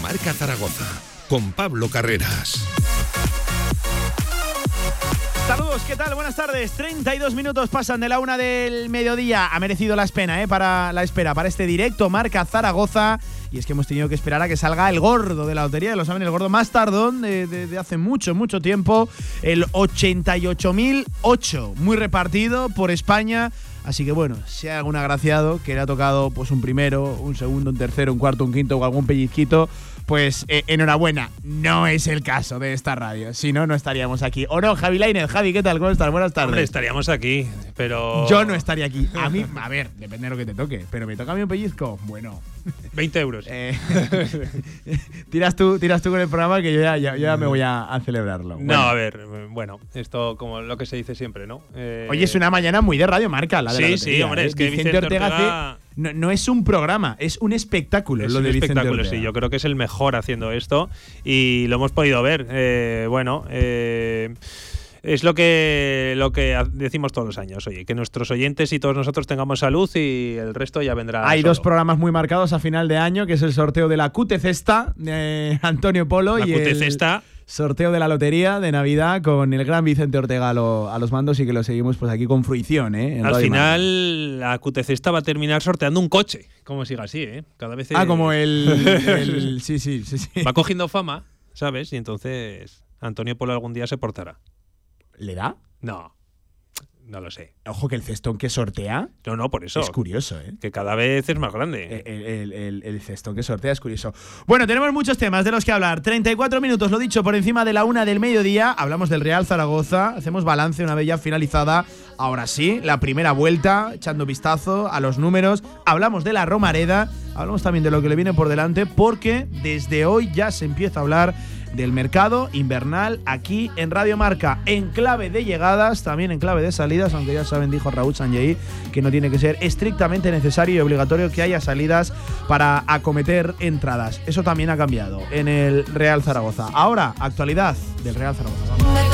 Marca Zaragoza con Pablo Carreras. Saludos, ¿qué tal? Buenas tardes. 32 minutos pasan de la una del mediodía. Ha merecido la espera, ¿eh? Para la espera, para este directo Marca Zaragoza. Y es que hemos tenido que esperar a que salga el gordo de la lotería, lo saben, el gordo más tardón de, de hace mucho, mucho tiempo. El 88.008, muy repartido por España. Así que bueno, si hay algún agraciado que le ha tocado pues un primero, un segundo, un tercero, un cuarto, un quinto o algún pellizquito, pues eh, enhorabuena. No es el caso de esta radio. Si no, no estaríamos aquí. ¿O no, Javi Lainez? Javi, ¿qué tal? ¿Cómo estás? Buenas tardes. Hombre, estaríamos aquí, pero. Yo no estaría aquí. A mí, a ver, depende de lo que te toque. Pero me toca a mí un pellizco. Bueno. 20 euros. Eh, tiras, tú, tiras tú con el programa que yo ya, ya, me voy a, celebrarlo. No, a ver, bueno, esto como lo que se dice siempre, ¿no? Eh, Oye, es una mañana muy de Radio Marca, la de Sí, sí, hombre, es que Vicente, Ortega, no, es un programa, es un espectáculo. Es lo un de espectáculo, sí. Yo creo que es el mejor haciendo esto y lo hemos podido ver. Eh, bueno, eh, es lo que, lo que decimos todos los años, oye, que nuestros oyentes y todos nosotros tengamos salud y el resto ya vendrá. Hay dos programas muy marcados a final de año, que es el sorteo de la QT Cesta de Antonio Polo la y QT Cesta sorteo de la lotería de Navidad con el gran Vicente Ortega a, los mandos y que lo seguimos pues aquí con fruición. ¿eh? Al final, la QTC va a terminar sorteando un coche, como siga así, ¿eh? Cada vez. Ah, como el, sí, sí, sí, sí. Va cogiendo fama, ¿sabes? Y entonces Antonio Polo algún día se portará. ¿Le da? No. No lo sé. Ojo que el cestón que sortea. No, no, por eso. Es curioso, ¿eh? Que cada vez es más grande. Eh, el, cestón que sortea es curioso. Bueno, tenemos muchos temas de los que hablar. 34 minutos, lo dicho, por encima de la una del mediodía. Hablamos del Real Zaragoza. Hacemos balance una vez ya finalizada. Ahora sí, la primera vuelta, echando vistazo a los números. Hablamos de la Romareda. Hablamos también de lo que le viene por delante, porque desde hoy ya se empieza a hablar del mercado invernal aquí en Radio Marca, en clave de llegadas, también en clave de salidas, aunque ya saben, dijo Raúl Sanjei, que no tiene que ser estrictamente necesario y obligatorio que haya salidas para acometer entradas. Eso también ha cambiado en el Real Zaragoza. Ahora, actualidad del Real Zaragoza.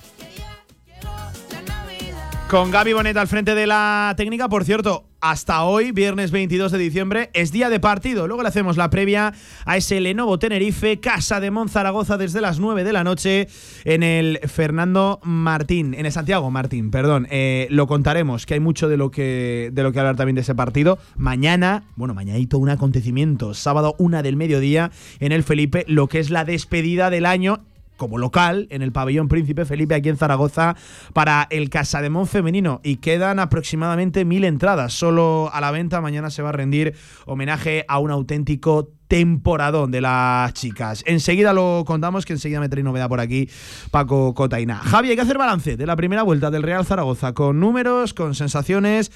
Con Gaby Bonet al frente de la técnica, por cierto, hasta hoy, viernes 22 de diciembre, es día de partido. Luego le hacemos la previa a ese Lenovo Tenerife, Casa de Monzaragoza desde las 9 de la noche en el Fernando Martín, en el Santiago Martín, perdón. Eh, lo contaremos, que hay mucho de lo que, de lo que hablar también de ese partido. Mañana, bueno, mañanito un acontecimiento, sábado una del mediodía en el Felipe, lo que es la despedida del año como local en el pabellón Príncipe Felipe aquí en Zaragoza para el Casademón femenino y quedan aproximadamente mil entradas solo a la venta. Mañana se va a rendir homenaje a un auténtico temporadón de las chicas. Enseguida lo contamos, que enseguida me novedad por aquí Paco Cotaina. Javi, hay que hacer balance de la primera vuelta del Real Zaragoza con números, con sensaciones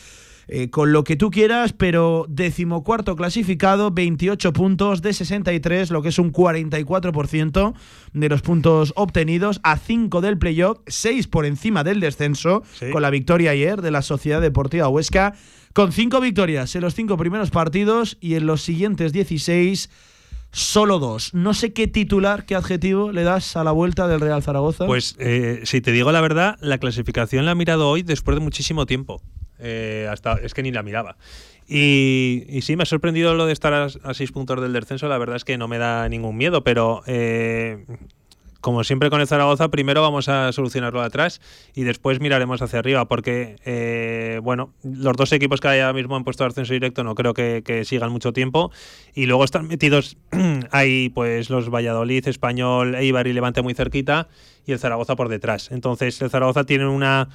eh, con lo que tú quieras, pero decimocuarto clasificado, 28 puntos de 63, lo que es un 44% de los puntos obtenidos, a 5 del playoff, 6 por encima del descenso, con la victoria ayer de la Sociedad Deportiva Huesca, con 5 victorias en los 5 primeros partidos y en los siguientes 16 solo dos. No sé qué titular, qué adjetivo le das a la vuelta del Real Zaragoza. Pues eh, si te digo la verdad, la clasificación la he mirado hoy después de muchísimo tiempo. Eh, hasta es que ni la miraba. Y, y, sí, me ha sorprendido lo de estar a, seis puntos del descenso. La verdad es que no me da ningún miedo, pero eh, como siempre con el Zaragoza, primero vamos a solucionarlo atrás y después miraremos hacia arriba, porque eh, bueno, los dos equipos que ahora mismo han puesto ascenso directo no creo que, sigan mucho tiempo. Y luego están metidos ahí, pues los Valladolid, Español, Eibar y Levante muy cerquita, y el Zaragoza por detrás. Entonces, el Zaragoza tiene una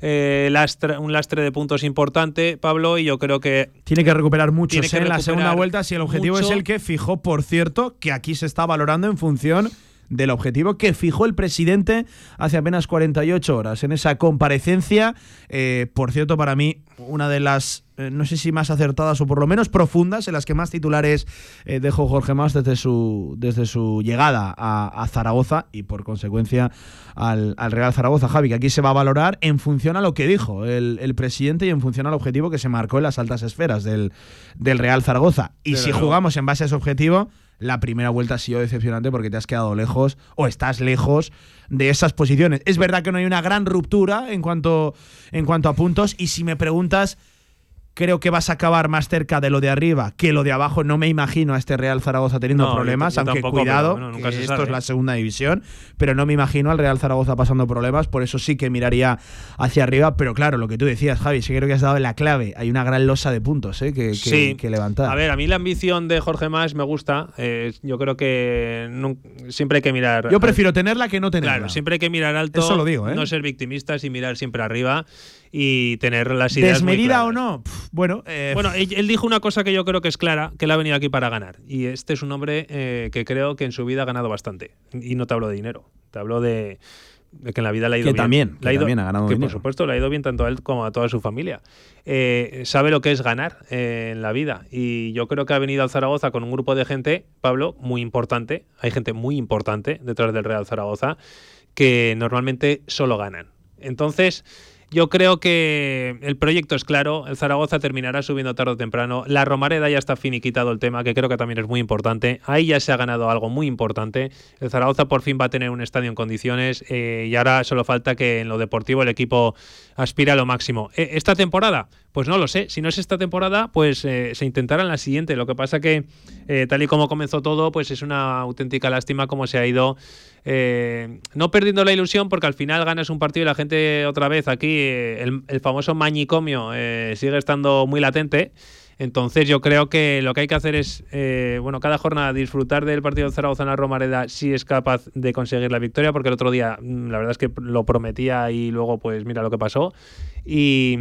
eh, lastre, un lastre de puntos importante, Pablo, y yo creo que... Tiene que recuperar mucho ¿eh? en la segunda vuelta si el objetivo es el que fijó, por cierto, que aquí se está valorando en función del objetivo que fijó el presidente hace apenas 48 horas en esa comparecencia. Eh, por cierto, para mí, una de las, eh, no sé si más acertadas o por lo menos profundas, en las que más titulares eh, dejó Jorge Más desde su, desde su llegada a, Zaragoza y por consecuencia al, Real Zaragoza. Javi, que aquí se va a valorar en función a lo que dijo el, presidente y en función al objetivo que se marcó en las altas esferas del, del Real Zaragoza. Y si jugamos en base a ese objetivo la primera vuelta ha sido decepcionante porque te has quedado lejos o estás lejos de esas posiciones. Es verdad que no hay una gran ruptura en cuanto, en cuanto a puntos y si me preguntas creo que vas a acabar más cerca de lo de arriba que lo de abajo. No me imagino a este Real Zaragoza teniendo No, problemas, yo aunque tampoco, cuidado, bueno, nunca que se esto es la segunda división, pero no me imagino al Real Zaragoza pasando problemas, por eso sí que miraría hacia arriba, pero claro, lo que tú decías, Javi, sí creo que has dado la clave, hay una gran losa de puntos ¿eh? que, que- Sí. que levantar. A ver, a mí la ambición de Jorge Más me gusta. eh, yo creo que siempre hay que mirar. Yo prefiero tenerla que no tenerla. Claro, siempre hay que mirar alto. Eso lo digo, ¿eh? No ser victimistas y mirar siempre arriba y tener las ideas. muy Desmedida claras. o no, bueno, eh, Bueno, él, él dijo una cosa que yo creo que es clara, que él ha venido aquí para ganar. Y este es un hombre eh, que creo que en su vida ha ganado bastante. Y no te hablo de dinero, te hablo de, de que en la vida le ha ido Que bien. también, que ha ido- también ha ganado que dinero. por supuesto le ha ido bien tanto a él como a toda su familia. Eh, sabe lo que es ganar eh, en la vida. Y yo creo que ha venido al Zaragoza con un grupo de gente, Pablo, muy importante. Hay gente muy importante detrás del Real Zaragoza que normalmente solo ganan. Entonces, yo creo que el proyecto es claro, el Zaragoza terminará subiendo tarde o temprano, la Romareda ya está finiquitado el tema, que creo que también es muy importante, ahí ya se ha ganado algo muy importante, el Zaragoza por fin va a tener un estadio en condiciones eh, y ahora solo falta que en lo deportivo el equipo aspire a lo máximo. Eh, ¿Esta temporada? Pues no lo sé, si no es esta temporada, pues eh, se intentará en la siguiente, lo que pasa que tal y como comenzó todo, pues es una auténtica lástima cómo se ha ido eh, no perdiendo la ilusión porque al final ganas un partido y la gente otra vez aquí, eh, el, el famoso mañicomio eh, sigue estando muy latente. Entonces yo creo que lo que hay que hacer es, eh, bueno, cada jornada disfrutar del partido de Zaragoza en la Romareda si es capaz de conseguir la victoria, porque el otro día mm, la verdad es que lo prometía y luego pues mira lo que pasó. Y,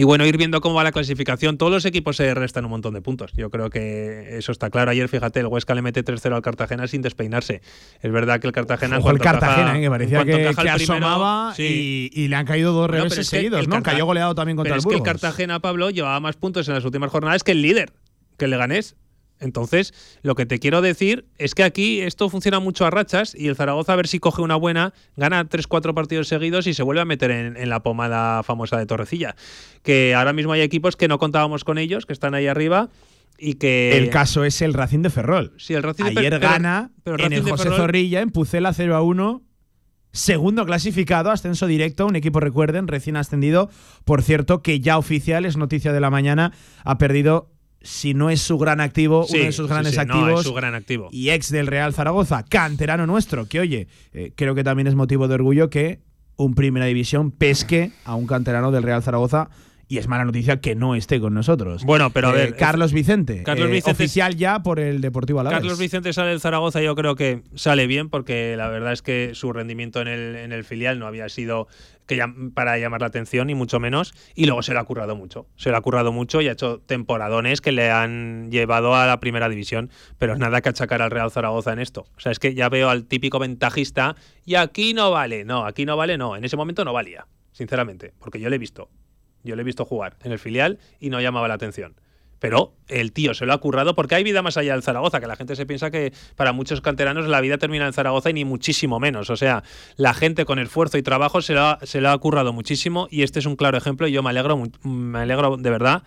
y bueno, ir viendo cómo va la clasificación. Todos los equipos se restan un montón de puntos. Yo creo que eso está claro. Ayer, fíjate, el Huesca le mete 3-0 al Cartagena sin despeinarse. Es verdad que el Cartagena. en Ojo el Cartagena, eh, que parecía que, que primero, asomaba sí. y, y le han caído dos No, reveses es que seguidos, ¿no? Cayó goleado también contra Pero el es que el Burgos. Cartagena, Pablo, llevaba más puntos en las últimas jornadas que el líder, que el Leganés. Entonces, lo que te quiero decir es que aquí esto funciona mucho a rachas y el Zaragoza a ver si coge una buena, gana 3-4 partidos seguidos y se vuelve a meter en, en la pomada famosa de Torrecilla. Que ahora mismo hay equipos que no contábamos con ellos, que están ahí arriba y que... El caso es el Racing de Ferrol. Sí, el Racing de Ayer pero- gana pero el en el de José Ferrol- Zorrilla, en Pucela 0 a 1. Segundo clasificado, ascenso directo, un equipo, recuerden, recién ascendido. Por cierto, que ya oficial, es noticia de la mañana, ha perdido, si no es su gran activo, Sí, uno de sus grandes sí, no, activos. es su gran activo. y ex del Real Zaragoza, canterano nuestro, que oye, eh, creo que también es motivo de orgullo que un Primera División pesque a un canterano del Real Zaragoza y es mala noticia que no esté con nosotros. Bueno, pero a Eh, ver, Carlos Vicente, Carlos eh, Vicente- oficial ya por el Deportivo Alavés. Carlos Vicente sale del Zaragoza, yo creo que sale bien, porque la verdad es que su rendimiento en el, en el filial no había sido que para llamar la atención, ni mucho menos. Y luego se le ha currado mucho. Se le ha currado mucho y ha hecho temporadones que le han llevado a la primera división. Pero es nada que achacar al Real Zaragoza en esto. O sea, es que ya veo al típico ventajista y aquí no vale. No, aquí no vale, no. En ese momento no valía, sinceramente, porque yo le he visto. Yo le he visto jugar en el filial y no llamaba la atención. Pero el tío se lo ha currado porque hay vida más allá del Zaragoza, que la gente se piensa que para muchos canteranos la vida termina en Zaragoza y ni muchísimo menos. O sea, la gente con esfuerzo y trabajo se lo ha, se lo ha currado muchísimo y este es un claro ejemplo y yo me alegro, me alegro de verdad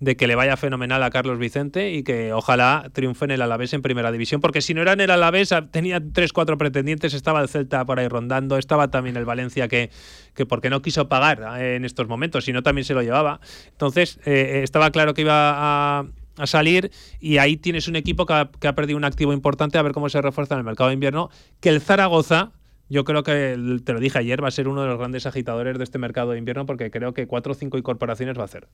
de que le vaya fenomenal a Carlos Vicente y que ojalá triunfe en el Alavés en primera división, porque si no era en el Alavés, tenía tres, cuatro pretendientes, estaba el Celta por ahí rondando, estaba también el Valencia que, que porque no quiso pagar eh, en estos momentos, si no también se lo llevaba. Entonces, eh, estaba claro que iba a, salir y ahí tienes un equipo que ha, que ha perdido un activo importante, a ver cómo se refuerza en el mercado de invierno, que el Zaragoza... Yo creo que, te lo dije ayer, va a ser uno de los grandes agitadores de este mercado de invierno porque creo que cuatro o cinco incorporaciones va a hacer.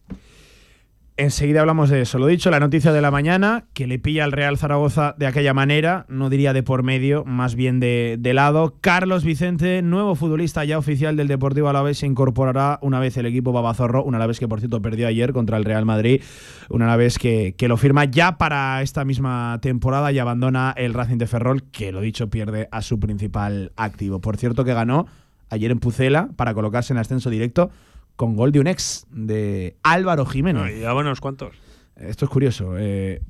Enseguida hablamos de eso. Lo dicho, la noticia de la mañana, que le pilla al Real Zaragoza de aquella manera, no diría de por medio, más bien de, de lado. Carlos Vicente, nuevo futbolista ya oficial del Deportivo Alavés, se incorporará una vez el equipo Babazorro, un Alavés que por cierto perdió ayer contra el Real Madrid, un Alavés que, que lo firma ya para esta misma temporada y abandona el Racing de Ferrol, que lo dicho pierde a su principal activo. Por cierto que ganó ayer en Pucela para colocarse en ascenso directo con gol de un ex de Álvaro Jiménez. Y unos cuantos. Esto es curioso. eh,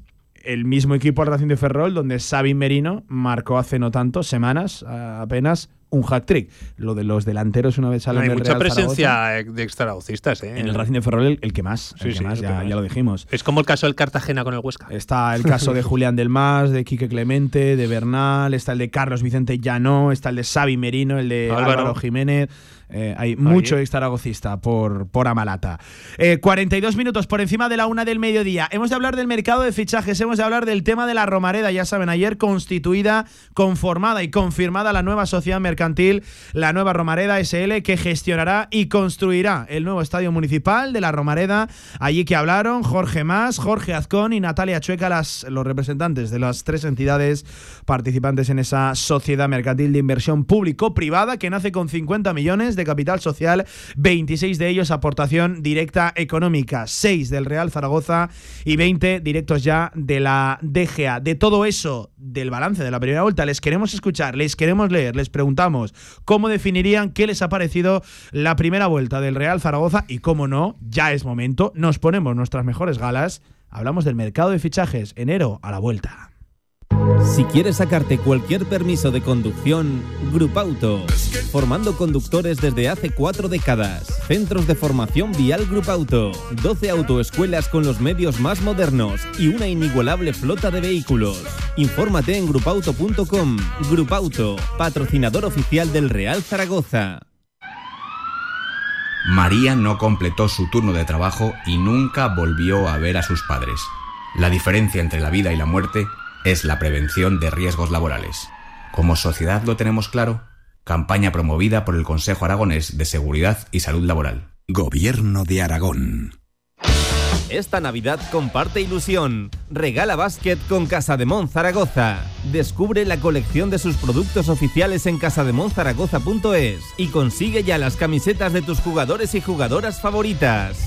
el mismo equipo al Racing de Ferrol, donde Xavi Merino marcó hace no tanto, semanas apenas, un hat trick. Lo de los delanteros una vez salen hay del mucha Real presencia Zaragoza, de extraragocistas, ¿eh? en el Racing de Ferrol el, el que más, el Sí, que sí, más, el que ya, más. ya lo dijimos. Es como el caso del Cartagena con el Huesca. Está el caso de Julián del Mas, de Quique Clemente, de Bernal, está el de Carlos Vicente Llano, está el de Xavi Merino, el de Álvaro. Álvaro, Jiménez. Eh, hay mucho extraragocista por, por Amalata. Eh, 42 minutos por encima de la una del mediodía. Hemos de hablar del mercado de fichajes, hemos de hablar del tema de la Romareda. Ya saben, ayer constituida, conformada y confirmada la nueva sociedad mercantil, la nueva Romareda SL, que gestionará y construirá el nuevo estadio municipal de la Romareda. Allí que hablaron Jorge Más, Jorge Azcón y Natalia Chueca, las, los representantes de las tres entidades participantes en esa sociedad mercantil de inversión público-privada que nace con 50 millones de capital social, 26 de ellos aportación directa económica, 6 del Real Zaragoza y 20 directos ya de la DGA. De todo eso, del balance de la primera vuelta, les queremos escuchar, les queremos leer, les preguntamos cómo definirían qué les ha parecido la primera vuelta del Real Zaragoza y cómo no, ya es momento, nos ponemos nuestras mejores galas, hablamos del mercado de fichajes, enero a la vuelta. Si quieres sacarte cualquier permiso de conducción, Grupauto. Formando conductores desde hace cuatro décadas. Centros de formación vial Grupauto. 12 autoescuelas con los medios más modernos y una inigualable flota de vehículos. Infórmate en grupauto.com. Grupauto, patrocinador oficial del Real Zaragoza. María no completó su turno de trabajo y nunca volvió a ver a sus padres. La diferencia entre la vida y la muerte es la prevención de riesgos laborales. Como sociedad lo tenemos claro. Campaña promovida por el Consejo Aragonés de Seguridad y Salud Laboral. Gobierno de Aragón. Esta Navidad comparte ilusión. Regala básquet con Casa de Mon Zaragoza. Descubre la colección de sus productos oficiales en casademonzaragoza.es y consigue ya las camisetas de tus jugadores y jugadoras favoritas.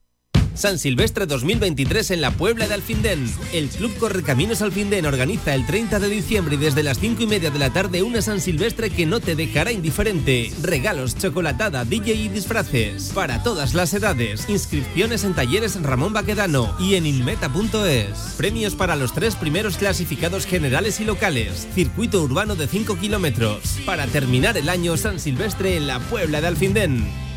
San Silvestre 2023 en la Puebla de Alfindén. El Club Correcaminos Alfindén organiza el 30 de diciembre y desde las 5 y media de la tarde una San Silvestre que no te dejará indiferente. Regalos, chocolatada, DJ y disfraces. Para todas las edades. Inscripciones en talleres Ramón Baquedano y en inmeta.es. Premios para los tres primeros clasificados generales y locales. Circuito urbano de 5 kilómetros. Para terminar el año San Silvestre en la Puebla de Alfindén.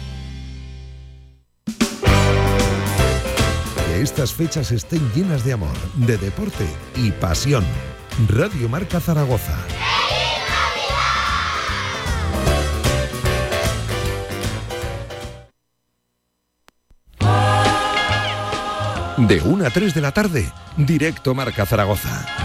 Estas fechas estén llenas de amor, de deporte y pasión. Radio Marca Zaragoza. De 1 a 3 de la tarde, directo Marca Zaragoza.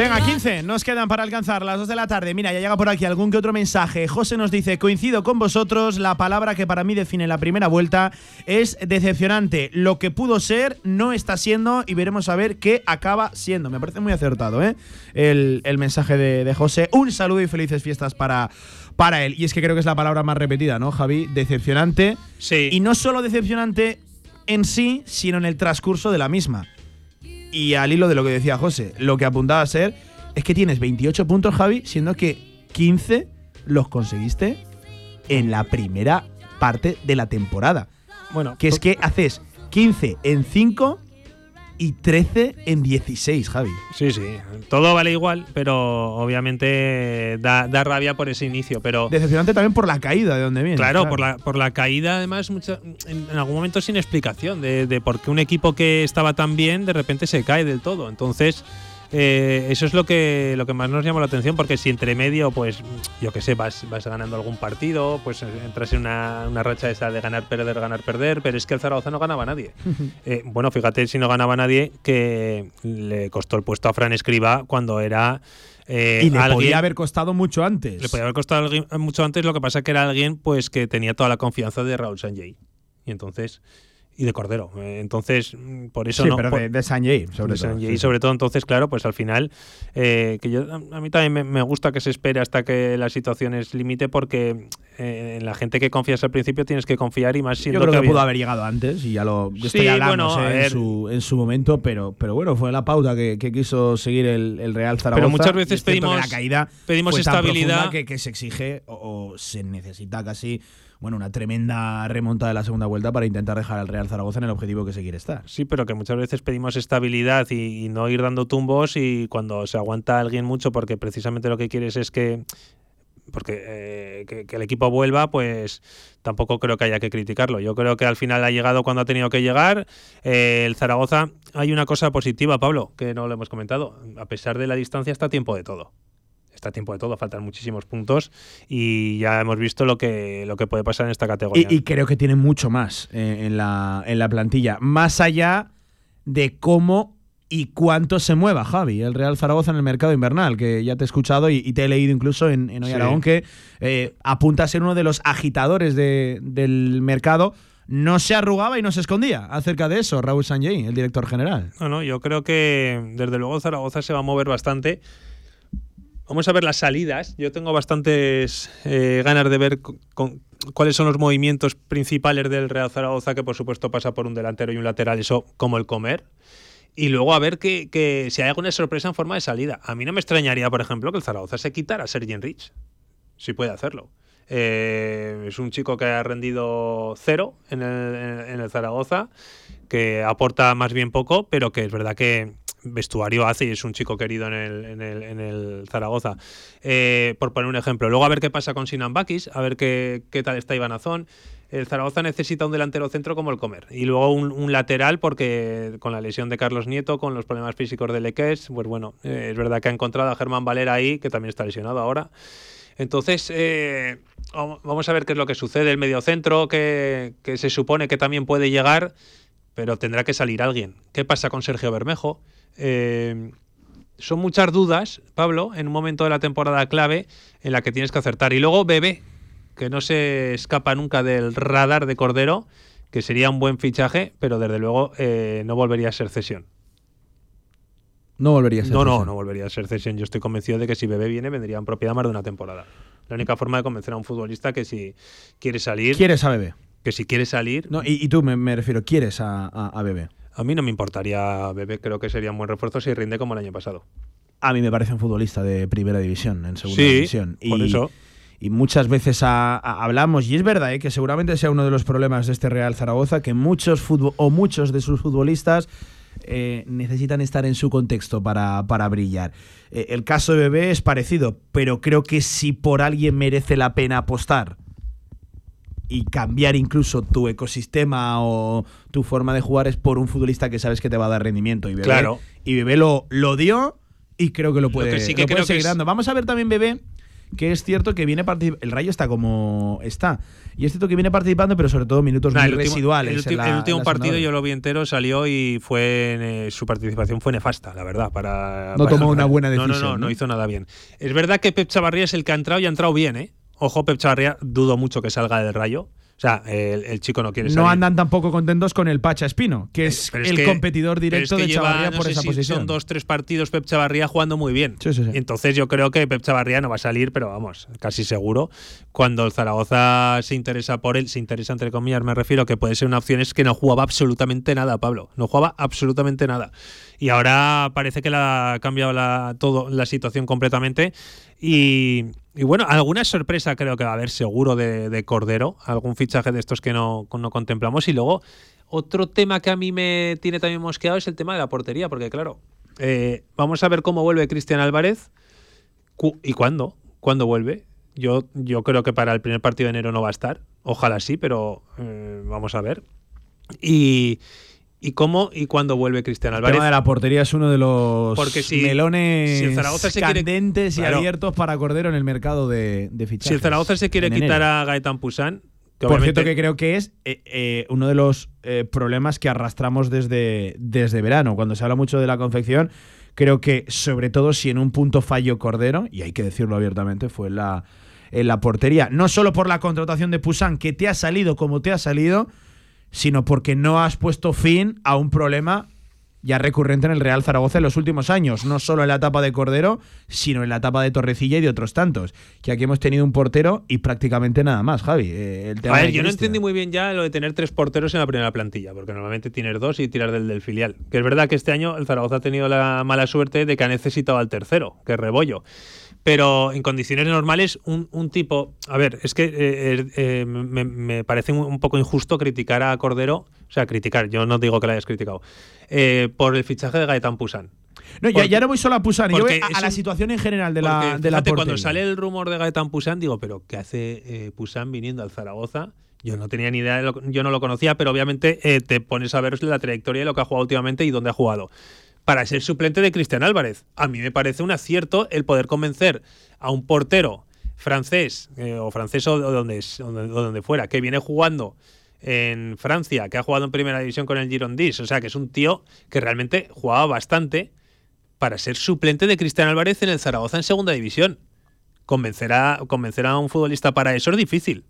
Venga, 15, nos quedan para alcanzar las 2 de la tarde. Mira, ya llega por aquí algún que otro mensaje. José nos dice, coincido con vosotros, la palabra que para mí define la primera vuelta es decepcionante. Lo que pudo ser no está siendo y veremos a ver qué acaba siendo. Me parece muy acertado, ¿eh? El, el mensaje de, de José. Un saludo y felices fiestas para, para él. Y es que creo que es la palabra más repetida, ¿no, Javi? Decepcionante. Sí. Y no solo decepcionante en sí, sino en el transcurso de la misma. Y al hilo de lo que decía José, lo que apuntaba a ser es que tienes 28 puntos, Javi, siendo que 15 los conseguiste en la primera parte de la temporada. Bueno, Que es que haces 15 en 5 y 13 en 16, Javi. Sí, sí. Todo vale igual, pero obviamente da, da rabia por ese inicio. Pero Decepcionante también por la caída de donde viene. claro, por la, por la caída, además, mucha- en, en algún momento sin explicación de, de por qué un equipo que estaba tan bien de repente se cae del todo. Entonces, eh, eso es lo que, lo que más nos llama la atención, porque si entre medio, pues, yo qué sé, vas, vas ganando algún partido, pues entras en una, una racha esa de ganar, perder, ganar, perder, pero es que el Zaragoza no ganaba a nadie. Eh, bueno, fíjate si no ganaba a nadie, que le costó el puesto a Fran Escriba cuando era. eh, y le alguien- podía haber costado mucho antes. le podía haber costado alguien- mucho antes, lo que pasa que era alguien pues que tenía toda la confianza de Raúl Sanjay. Y entonces. Y de Cordero. Eh, entonces, mm, por eso sí, no. pero por- de, de Sanjay, sobre de todo. Sanjay, sí, y sí. sobre todo, entonces, claro, pues al final, eh, que yo, a mí también me, me gusta que se espere hasta que la situación es límite, porque eh, en la gente que confías al principio tienes que confiar y más Yo siendo creo que, pudo haber llegado antes y ya lo Sí, esto ya hablamos bueno, eh, en, su, en su momento, pero, pero bueno, fue la pauta que, que quiso seguir el, el Real Zaragoza. Pero muchas veces pedimos- la caída pedimos estabilidad. que, que se exige o, o se necesita casi bueno una tremenda remonta de la segunda vuelta para intentar dejar al Real Zaragoza en el objetivo que se quiere estar. Sí, pero que muchas veces pedimos estabilidad y, no ir dando tumbos y cuando se aguanta alguien mucho porque precisamente lo que quieres es que porque eh, que el equipo vuelva, pues tampoco creo que haya que criticarlo. Yo creo que al final ha llegado cuando ha tenido que llegar. Eh, el Zaragoza, hay una cosa positiva, Pablo, que no lo hemos comentado. A pesar de la distancia, está a tiempo de todo. Está a tiempo de todo, faltan muchísimos puntos y ya hemos visto lo que, lo que puede pasar en esta categoría. Y, y creo que tiene mucho más eh, en, la, en la plantilla, más allá de cómo y cuánto se mueva Javi, el Real Zaragoza en el mercado invernal, que ya te he escuchado y, y te he leído incluso en, en Hoy Sí. Aragón que eh, apunta a ser uno de los agitadores de- del mercado. No se arrugaba y no se escondía acerca de eso, Raúl Sanjay, el director general. No, no, yo creo que desde luego Zaragoza se va a mover bastante. Vamos a ver las salidas. Yo tengo bastantes eh, ganas de ver cuáles son los movimientos principales del Real Zaragoza, que por supuesto pasa por un delantero y un lateral, eso como el comer. Y luego a ver que, si hay alguna sorpresa en forma de salida. A mí no me extrañaría, por ejemplo, que el Zaragoza se quitara a Sergi Rich. Si puede hacerlo. Eh, es un chico que ha rendido cero en el Zaragoza, que aporta más bien poco, pero que es verdad que vestuario hace y es un chico querido en el, en el, en el Zaragoza. Eh, por poner un ejemplo. Luego a ver qué pasa con Sinan Bakis, a ver qué, qué tal está Iván Azón. El Zaragoza necesita un delantero centro como el Comer. Y luego un, un lateral porque con la lesión de Carlos Nieto, con los problemas físicos de Leques, pues bueno, eh, es verdad que ha encontrado a Germán Valera ahí, que también está lesionado ahora. Entonces, eh, vamos a ver qué es lo que sucede. El mediocentro, que, que se supone que también puede llegar, pero tendrá que salir alguien. ¿Qué pasa con Sergio Bermejo? Eh, son muchas dudas, Pablo, en un momento de la temporada clave en la que tienes que acertar. Y luego Bebé, que no se escapa nunca del radar de Cordero, que sería un buen fichaje, pero desde luego eh, no volvería a ser cesión. No volvería a ser No, no, cesión. no volvería a ser cesión. Yo estoy convencido de que si Bebé viene, vendría en propiedad más de una temporada. La única forma de convencer a un futbolista que si quiere salir, ¿Quieres a Bebé? que si quiere salir, No, y, y tú me, me refiero, ¿quieres a, a, a Bebé? A mí no me importaría Bebé. Creo que sería un buen refuerzo si rinde como el año pasado. A mí me parece un futbolista de primera división, en segunda Sí, división. por y, eso. y muchas veces a- a- hablamos, y es verdad ¿eh? que seguramente sea uno de los problemas de este Real Zaragoza, que muchos o muchos de sus futbolistas eh, necesitan estar en su contexto para, para brillar. Eh, el caso de Bebé es parecido, pero creo que si por alguien merece la pena apostar y cambiar incluso tu ecosistema o tu forma de jugar es por un futbolista que sabes que te va a dar rendimiento. Y Bebé, Claro. y Bebé lo, lo dio y creo que lo Lo puede, que sí que lo puede creo que seguir es- dando. Vamos a ver también Bebé, que es cierto que viene participando. El Rayo está como está. Y es cierto que viene participando, pero sobre todo minutos Nah, muy el último, residuales. el en ulti- la- el en último partido yo lo vi entero, salió y fue eh, su participación fue nefasta, la verdad. Para, No para- tomó una buena No, no, decisión, no, no, ¿no? hizo nada bien. Es verdad que Pep Chavarría es el que ha entrado y ha entrado bien, ¿eh? Ojo, Pep Chavarría, dudo mucho que salga del rayo. O sea, el, el chico no quiere salir. No andan tampoco contentos con el Pacha Espino, que es, el que- competidor directo es que de lleva, Chavarría no por sé esa si posición. Son dos, tres partidos Pep Chavarría jugando muy bien. Sí, sí, sí. Entonces yo creo que Pep Chavarría no va a salir, pero vamos, casi seguro. Cuando el Zaragoza se interesa por él, se interesa entre comillas, me refiero que puede ser una opción, es que no jugaba absolutamente nada, Pablo. No jugaba absolutamente nada. Y ahora parece que la ha cambiado la, todo, la situación completamente. Y, bueno, alguna sorpresa creo que va a haber seguro de, de Cordero, algún fichaje de estos que no, no contemplamos. Y luego, otro tema que a mí me tiene también mosqueado es el tema de la portería, porque claro, eh, vamos a ver cómo vuelve Cristian Álvarez y cuándo, cuándo vuelve. Yo, yo creo que para el primer partido de enero no va a estar, ojalá sí, pero eh, vamos a ver. Y, y cómo y cuándo vuelve Cristian El Álvarez. tema de la portería es uno de los Porque si- melones si el Zaragoza se quiere- candentes y Claro. abiertos para Cordero en el mercado de, de fichajes. Si el Zaragoza se quiere quitar enero. a Gaetan Pusán, Por cierto, que creo que es eh, eh, uno de los eh, problemas que arrastramos desde, desde verano. Cuando se habla mucho de la confección, creo que, sobre todo si en un punto fallo Cordero, y hay que decirlo abiertamente, fue en la, en la portería. No solo por la contratación de Pusan, que te ha salido como te ha salido, sino porque no has puesto fin a un problema ya recurrente en el Real Zaragoza en los últimos años, no solo en la etapa de Cordero, sino en la etapa de Torrecilla y de otros tantos. Que aquí hemos tenido un portero y prácticamente nada más, Javi. Eh, el tema A ver, yo no entendí muy bien ya lo de tener tres porteros en la primera plantilla, porque normalmente tienes dos y tirar del del filial. Que es verdad que este año el Zaragoza ha tenido la mala suerte de que ha necesitado al tercero, que es Rebollo. Pero en condiciones normales, un, un tipo. A ver, es que eh, eh, me, me parece un, un poco injusto criticar a Cordero. O sea, criticar, yo no digo que lo hayas criticado. eh, por el fichaje de Gaetán Pusan. No, ya, Porque- ya no voy solo a Pusan, yo voy porque a, la un- situación en general de la, de la cuando sale el rumor de Gaetán Pusan, digo, pero ¿qué hace eh, Pusan viniendo al Zaragoza? Yo no tenía ni idea, de lo- yo no lo conocía, pero obviamente eh, te pones a ver la trayectoria de lo que ha jugado últimamente y dónde ha jugado. Para ser suplente de Cristian Álvarez. A mí me parece un acierto el poder convencer a un portero francés eh, o francés o donde, o donde fuera, que viene jugando en Francia, que ha jugado en primera división con el Girondins, o sea, que es un tío que realmente jugaba bastante para ser suplente de Cristian Álvarez en el Zaragoza en segunda división. Convencer a, convencer a un futbolista para eso es difícil.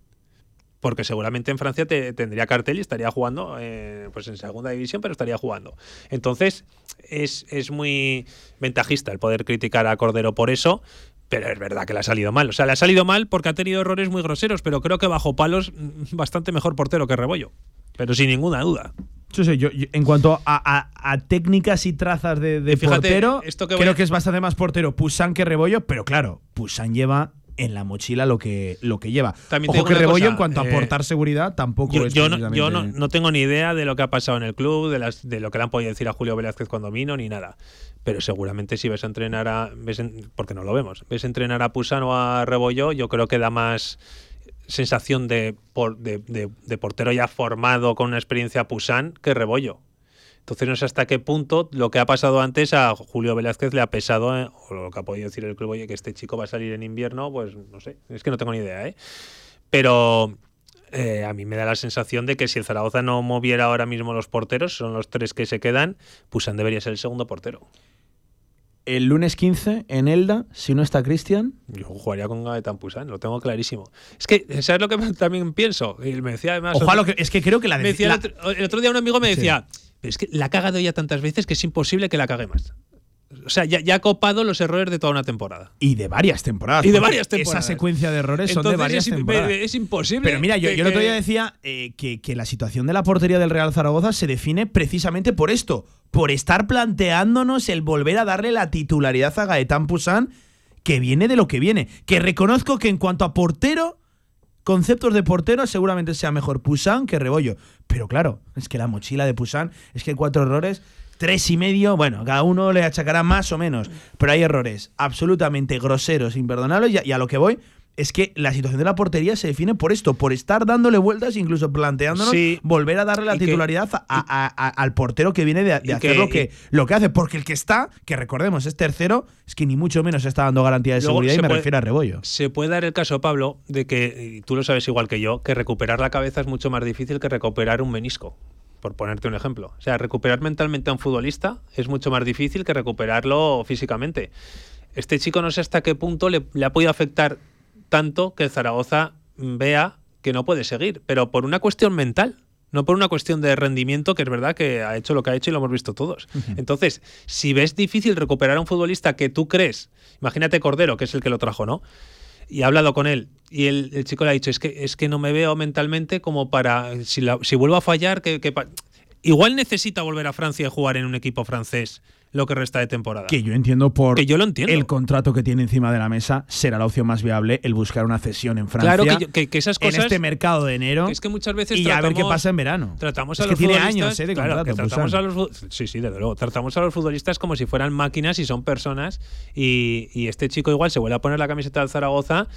Porque seguramente en Francia te, tendría cartel y estaría jugando eh, pues en segunda división, pero estaría jugando. Entonces, es, es muy ventajista el poder criticar a Cordero por eso, pero es verdad que le ha salido mal. O sea, le ha salido mal porque ha tenido errores muy groseros, pero creo que bajo palos, mm, bastante mejor portero que Rebollo. Pero sin ninguna duda. Yo, yo- en cuanto a, a- a técnicas y trazas de, de Y fíjate, portero, esto que creo a- que es bastante más portero Pusan que Rebollo, pero claro, Pusan lleva en la mochila lo que, lo que lleva. También Ojo que Rebollo cosa, en cuanto a eh, aportar seguridad tampoco Yo, es yo no, yo no, tengo ni idea de lo que ha pasado en el club, de, las, de lo que le han podido decir a Julio Velázquez cuando vino, ni nada. Pero seguramente si ves a entrenar a. Ves en- porque no lo vemos. Ves entrenar a Pusan o a Rebollo, yo creo que da más sensación de, por- de, de- de portero ya formado con una experiencia Pusan que Rebollo. Entonces no sé hasta qué punto lo que ha pasado antes a Julio Velázquez le ha pesado, eh, o lo que ha podido decir el club, oye, que este chico va a salir en invierno, pues no sé, es que no tengo ni idea, ¿eh? Pero eh, a mí me da la sensación de que si el Zaragoza no moviera ahora mismo los porteros, son los tres que se quedan, Pusan debería ser el segundo portero. El lunes 15 en Elda, si no está Cristian, Yo jugaría con Gaetán Pusan, lo tengo clarísimo. Es que, ¿sabes lo que también pienso? Y me decía además. a lo que es que creo que la, me decía la- el, otro, el otro día un amigo me decía, pero es que la ha cagado ya tantas veces que es imposible que la cague más. O sea, ya, ya ha copado los errores de toda una temporada. y de varias temporadas. Y de varias temporadas. Esa secuencia de errores son de varias es, temporadas. es imposible. Pero mira, yo, que- yo el otro día decía eh, que, que la situación de la portería del Real Zaragoza se define precisamente por esto, por estar planteándonos el volver a darle la titularidad a Gaetán Pusan, que viene de lo que viene. Que reconozco que en cuanto a portero, conceptos de portero, seguramente sea mejor Pusan que Rebollo. Pero claro, es que la mochila de Pusan, es que cuatro errores. Tres y medio, bueno, cada uno le achacará más o menos, pero hay errores absolutamente groseros, imperdonables, y a lo que voy es que la situación de la portería se define por esto, por estar dándole vueltas, incluso planteándonos Sí. volver a darle la Y que- titularidad a- a- a- al portero que viene de, de hacer que- lo, que, lo que hace, porque el que está, que recordemos es tercero, es que ni mucho menos está dando garantía de seguridad y me puede- refiero a Rebollo. Se puede dar el caso, Pablo, de que, y tú lo sabes igual que yo, que recuperar la cabeza es mucho más difícil que recuperar un menisco. Por ponerte un ejemplo. O sea, recuperar mentalmente a un futbolista es mucho más difícil que recuperarlo físicamente. Este chico no sé hasta qué punto le, le ha podido afectar tanto que el Zaragoza vea que no puede seguir, pero por una cuestión mental. No por una cuestión de rendimiento, que es verdad que ha hecho lo que ha hecho y lo hemos visto todos. Entonces, si ves difícil recuperar a un futbolista que tú crees, imagínate Cordero, que es el que lo trajo, ¿no? y ha hablado con él y el, el chico le ha dicho es que es que no me veo mentalmente como para si, la- si vuelvo a fallar que, que pa-". igual necesita volver a Francia y jugar en un equipo francés lo que resta de temporada Que yo entiendo por Que yo lo entiendo. el contrato que tiene encima de la mesa, será la opción más viable el buscar una cesión en Francia. claro que, yo- que- que esas cosas en este mercado de enero. que es que muchas veces y a ver qué tratamos- pasa en verano. Tratamos es a que los tiene futbolistas- años eh, de claro, contrato. que tratamos a los sí, sí, desde luego. Tratamos a los futbolistas como si fueran máquinas y son personas. Y, y este chico igual se vuelve a poner la camiseta del Zaragoza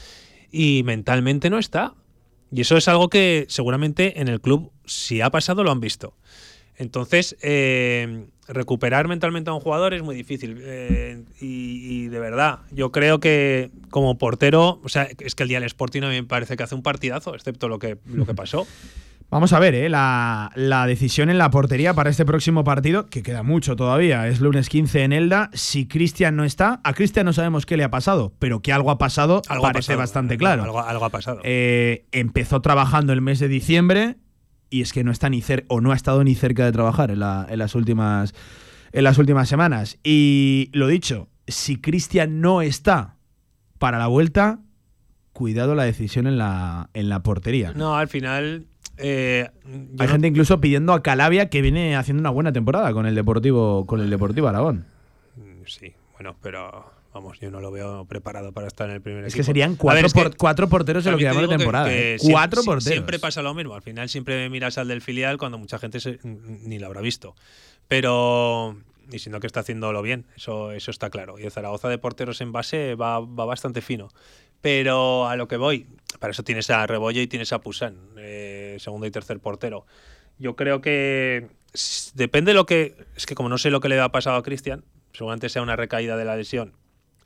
y mentalmente no está. Y eso es algo que seguramente en el club, si ha pasado, lo han visto. Entonces, eh, recuperar mentalmente a un jugador es muy difícil. Eh, y, y de verdad, yo creo que como portero, o sea, es que el día del Sporting a mí me parece que hace un partidazo, excepto lo que, lo que pasó. Vamos a ver, ¿eh? la, la decisión en la portería para este próximo partido, que queda mucho todavía, es lunes 15 en Elda. Si Cristian no está, a Cristian no sabemos qué le ha pasado, pero que algo ha pasado Algo ha parece pasado, bastante claro. Algo, algo ha pasado. Eh, empezó trabajando el mes de diciembre y es que no está ni cerca o no ha estado ni cerca de trabajar en, la- en las últimas en las últimas semanas. Y lo dicho, si Cristian no está para la vuelta, cuidado la decisión en la, en la portería. No, al final. eh, Hay no- gente incluso pidiendo a Calabia que viene haciendo una buena temporada con el Deportivo con el Deportivo Aragón. Sí, bueno, pero vamos, yo no lo veo preparado para estar en el primer Es equipo. que serían ver, cuatro, es que por- cuatro porteros de lo que llamamos de temporada. que ¿eh? Cuatro porteros. Siempre pasa lo mismo. Al final siempre miras al del filial cuando mucha gente se- ni lo habrá visto. Pero. Y siendo que está haciéndolo bien, eso, eso está claro. Y el Zaragoza de porteros en base va, va bastante fino. Pero a lo que voy, para eso tienes a Rebollo y tienes a Pusan, eh, segundo y tercer portero. Yo creo que depende de lo que. Es que como no sé lo que le ha pasado a Cristian, seguramente sea una recaída de la lesión.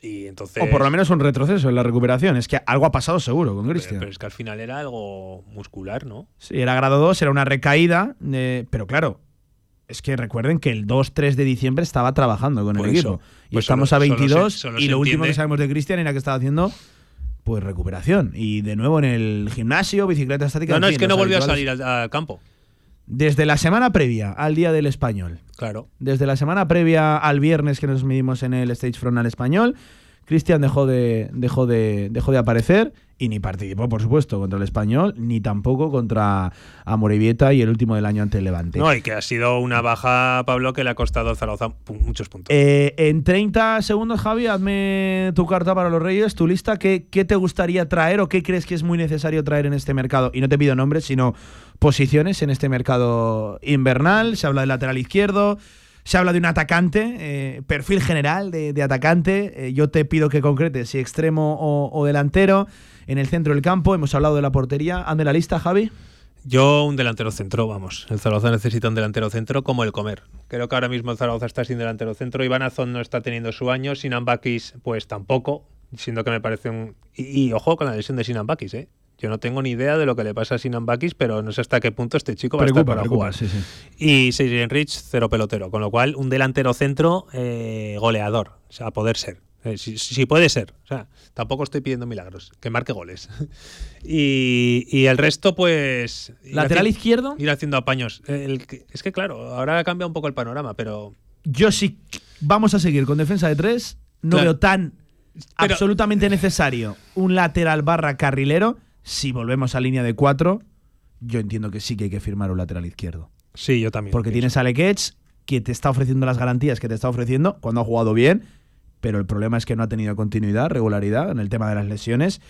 Y entonces. O por lo menos un retroceso en la recuperación. Es que algo ha pasado seguro con Cristian. pero es que al final era algo muscular, ¿no? Sí, era grado 2, era una recaída. eh, pero claro, es que recuerden que el 2-3 de diciembre estaba trabajando con Por el eso. equipo. Y Pues estamos solo- a solo se- 22 solo y lo último que sabemos de Cristian era que estaba haciendo pues recuperación. Y de nuevo en el gimnasio, bicicleta estática. No, en no, fin, es que no volvió a salir al, al campo. Desde la semana previa al Día del Español, Claro. desde la semana previa al viernes que nos medimos en el Stage Front al Español, Cristian dejó de, dejó, de, dejó de aparecer y ni participó, por supuesto, contra el Español, ni tampoco contra Amorebieta y el último del año ante el Levante. No, y que ha sido una baja, Pablo, que le ha costado al Zaragoza muchos puntos. Eh, en 30 segundos, Javi, hazme tu carta para los Reyes, tu lista. ¿Qué, ¿Qué te gustaría traer o qué crees que es muy necesario traer en este mercado? Y no te pido nombres, sino posiciones en este mercado invernal. Se habla del lateral izquierdo, se habla de un atacante, eh, perfil general de, atacante. Eh, yo te pido que concretes si extremo o, delantero. En el centro del campo, hemos hablado de la portería. Ande la lista, Javi. Yo un delantero centro, vamos. El Zaragoza necesita un delantero centro como el comer. Creo que ahora mismo el Zaragoza está sin delantero centro. Iván Azón no está teniendo su año. Sinan Bakis, pues tampoco. Siendo que me parece un. Y, y ojo con la lesión de Sinan Bakis, ¿eh? Yo no tengo ni idea de lo que le pasa a Sinan Bakis, pero no sé hasta qué punto este chico va a estar para jugar. sí, sí. Y Seijin Rich, cero pelotero. Con lo cual, un delantero centro eh, goleador. O sea, a poder ser. Eh, si, si puede ser. O sea, tampoco estoy pidiendo milagros. Que marque goles. y, y el resto, pues. Lateral izquierdo. Ir haciendo apaños. El es que, claro, ahora cambia un poco el panorama, pero. Yo sí vamos a seguir con defensa de tres. No Claro. veo tan Pero- absolutamente necesario un lateral barra carrilero. Si volvemos a línea de cuatro, yo entiendo que sí que hay que firmar un lateral izquierdo. Sí, yo también. Porque tienes a Lekech, que te está ofreciendo las garantías que te está ofreciendo cuando ha jugado bien, pero el problema es que no ha tenido continuidad, regularidad en el tema de las lesiones.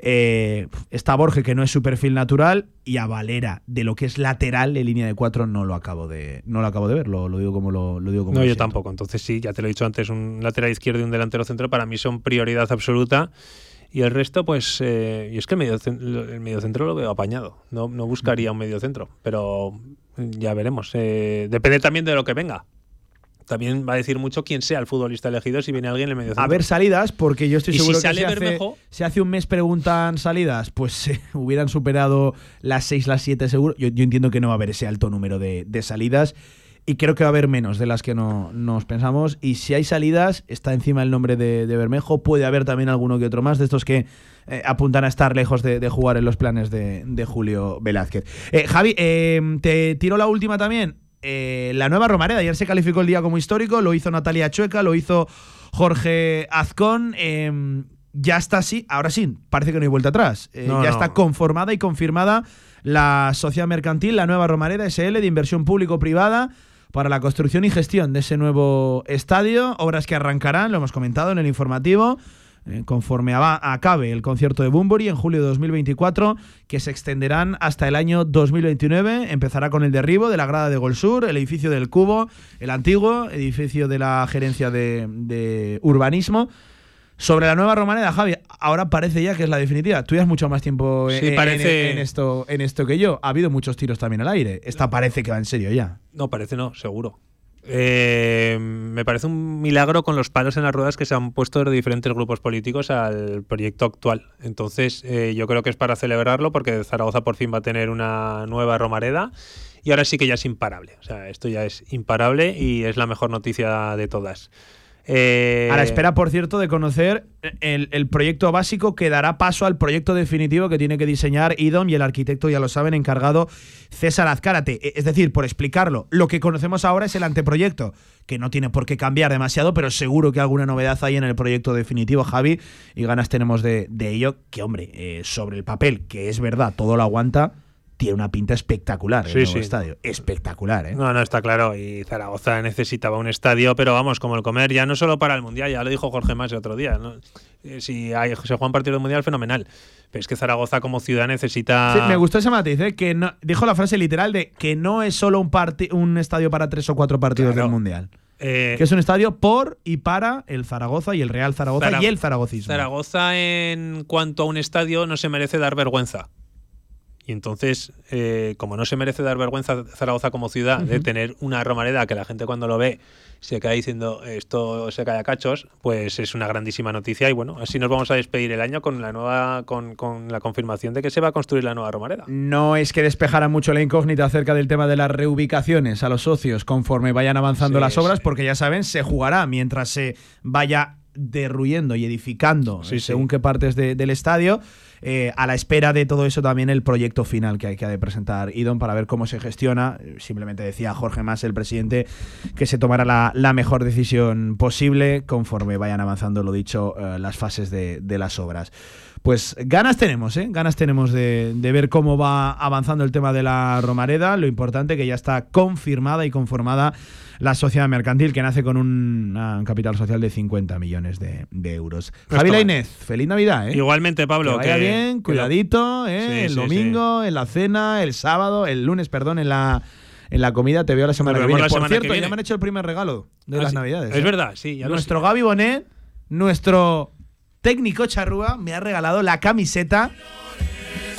Eh, está Borge, que no es su perfil natural, y a Valera, de lo que es lateral de línea de cuatro, no lo acabo de, no lo acabo de ver. Lo, lo digo como lo, lo digo como No, yo siento. tampoco. Entonces, sí, ya te lo he dicho antes, un lateral izquierdo y un delantero centro para mí son prioridad absoluta. Y el resto, pues, eh, y es que el medio, el medio centro lo veo apañado. No, no buscaría un medio centro, pero ya veremos. Eh, depende también de lo que venga. También va a decir mucho quién sea el futbolista elegido si viene alguien en el medio centro. A ver salidas, porque yo estoy si seguro sale que si hace, si hace un mes preguntan salidas, pues eh, hubieran superado las 6, las 7 seguro. Yo, yo entiendo que no va a haber ese alto número de, de salidas y creo que va a haber menos de las que no, nos pensamos. Y si hay salidas, está encima el nombre de, de Bermejo. Puede haber también alguno que otro más de estos que eh, apuntan a estar lejos de, de jugar en los planes de, de Julio Velázquez. Eh, Javi, eh, te tiro la última también. Eh, la nueva Romareda, ayer se calificó el día como histórico, lo hizo Natalia Chueca, lo hizo Jorge Azcón. eh, ya está así, ahora sí, parece que no hay vuelta atrás. Eh, No, ya no. está conformada y confirmada la sociedad mercantil, la nueva Romareda SL de inversión público-privada para la construcción y gestión de ese nuevo estadio. Obras que arrancarán, lo hemos comentado en el informativo, eh, conforme acabe el concierto de Bumburi en julio de 2024, que se extenderán hasta el año 2029. Empezará con el derribo de la grada de Gol Sur, el edificio del Cubo, el antiguo edificio de la gerencia de urbanismo. Sobre la nueva Romaneda, Javi, ahora parece ya que es la definitiva. Tú ya has mucho más tiempo en, Sí, en- parece- en esto, en esto que yo. Ha habido muchos tiros también al aire. Esta parece que va en serio ya. No, parece no, seguro. Eh, me parece un milagro con los palos en las ruedas que se han puesto de diferentes grupos políticos al proyecto actual. Entonces, eh, yo creo que es para celebrarlo porque Zaragoza por fin va a tener una nueva Romareda y ahora sí que ya es imparable. O sea, esto ya es imparable y es la mejor noticia de todas. Eh, A la espera, por cierto, de conocer el, el proyecto básico que dará paso al proyecto definitivo que tiene que diseñar IDOM y el arquitecto, ya lo saben, encargado César Azcárate. E- Es decir, por explicarlo, lo que conocemos ahora es el anteproyecto, que no tiene por qué cambiar demasiado, pero seguro que alguna novedad hay en el proyecto definitivo, Javi, y ganas tenemos de, de ello, que hombre, eh, sobre el papel, que es verdad, todo lo aguanta, tiene una pinta espectacular el Sí, nuevo sí. estadio. Espectacular, ¿eh? No, no, está claro. Y Zaragoza necesitaba un estadio, pero vamos, como el comer, ya no solo para el Mundial, ya lo dijo Jorge Más el otro día. ¿no? Eh, Si hay, se juega un partido del Mundial, fenomenal. Pero es que Zaragoza como ciudad necesita... Sí, me gustó ese matiz, ¿eh? que no- dijo la frase literal de que no es solo un, un estadio para tres o cuatro partidos Claro. del Mundial. Eh, Que es un estadio por y para el Zaragoza y el Real Zaragoza Zara- y el zaragocismo. Zaragoza en cuanto a un estadio no se merece dar vergüenza. Y entonces, eh, como no se merece dar vergüenza Zaragoza como ciudad de tener una Romareda que la gente cuando lo ve se cae diciendo esto se cae a cachos, pues es una grandísima noticia y bueno, así nos vamos a despedir el año con la nueva con, con la confirmación de que se va a construir la nueva Romareda. No es que despejara mucho la incógnita acerca del tema de las reubicaciones a los socios conforme vayan avanzando Sí, las obras, sí. porque ya saben, se jugará mientras se vaya derruyendo y edificando Sí, eh, sí. según qué partes de- del estadio. Eh, a la espera de todo eso también el proyecto final que hay que ha de presentar Idon para ver cómo se gestiona. Eh, Simplemente decía Jorge Más, el presidente, que se tomará la, la mejor decisión posible conforme vayan avanzando, lo dicho, eh, las fases de, de las obras. Pues ganas tenemos, ¿eh? Ganas tenemos de, de ver cómo va avanzando el tema de la Romareda. Lo importante que ya está confirmada y conformada la sociedad mercantil que nace con un, capital social de 50 millones de, de euros. Pues Javi. Lainez, feliz Navidad, ¿eh? Igualmente, Pablo, que vaya que- bien, cuidadito, ¿eh? Sí, el sí, domingo, en la cena, el sábado, el lunes, perdón, en la, en la comida. Te veo la semana Nos que viene. Por semana cierto, que ya viene. me han hecho el primer regalo de Ah, las sí. Navidades. Es ¿eh? verdad, sí. ya Nuestro sé. Gaby Bonet, nuestro técnico charrúa, me ha regalado la camiseta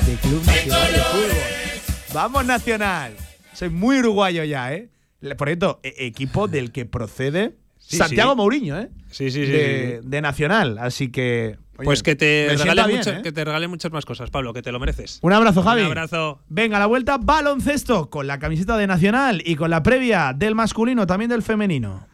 de Club Nacional de Fútbol. ¡Vamos, Nacional! Soy muy uruguayo ya, ¿eh? Por cierto, e- equipo del que procede Sí, Santiago sí. Mourinho, ¿eh? Sí, sí, sí. de, Nacional. Así que. oye, Pues que te, regalen bien, muchas- ¿eh? que te regalen muchas más cosas, Pablo, que te lo mereces. Un abrazo, Javi. Un abrazo. Venga, a la vuelta, baloncesto con la camiseta de Nacional y con la previa del masculino, también del femenino.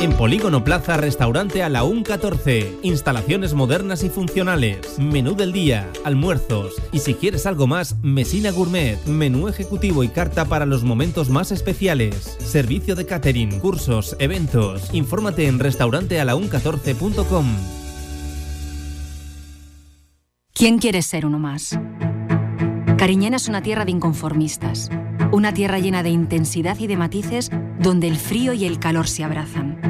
En Polígono Plaza, restaurante a la UN 14. Instalaciones modernas y funcionales. Menú del día, almuerzos. Y si quieres algo más, Mesina Gourmet. Menú ejecutivo y carta para los momentos más especiales. Servicio de catering, cursos, eventos. Infórmate en restaurantealaun14.com. ¿Quién quiere ser uno más? Cariñena es una tierra de inconformistas, una tierra llena de intensidad y de matices donde el frío y el calor se abrazan.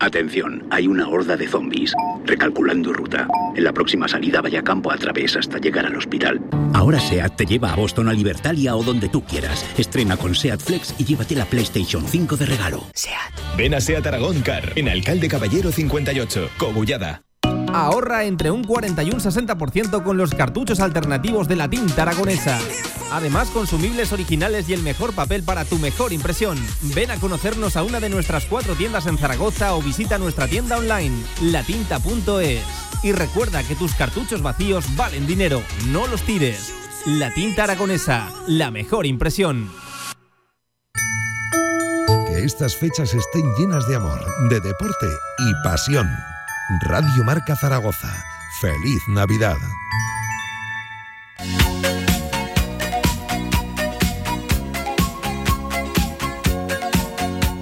Atención, hay una horda de zombies. Recalculando ruta. En la próxima salida vaya campo a través hasta llegar al hospital. Ahora SEAT te lleva a Boston, a Libertalia o donde tú quieras. Estrena con SEAT Flex y llévate la PlayStation 5 de regalo. Ven a SEAT Aragón Car, en Alcalde Caballero 58, Cobullada. Ahorra entre un 40 y un 60% con los cartuchos alternativos de la tinta aragonesa. Además, consumibles originales y el mejor papel para tu mejor impresión. Ven a conocernos a una de nuestras cuatro tiendas en Zaragoza o visita nuestra tienda online, latinta.es. Y recuerda que tus cartuchos vacíos valen dinero, no los tires. La tinta aragonesa, la mejor impresión. Que estas fechas estén llenas de amor, de deporte y pasión. Radio Marca Zaragoza. Feliz Navidad.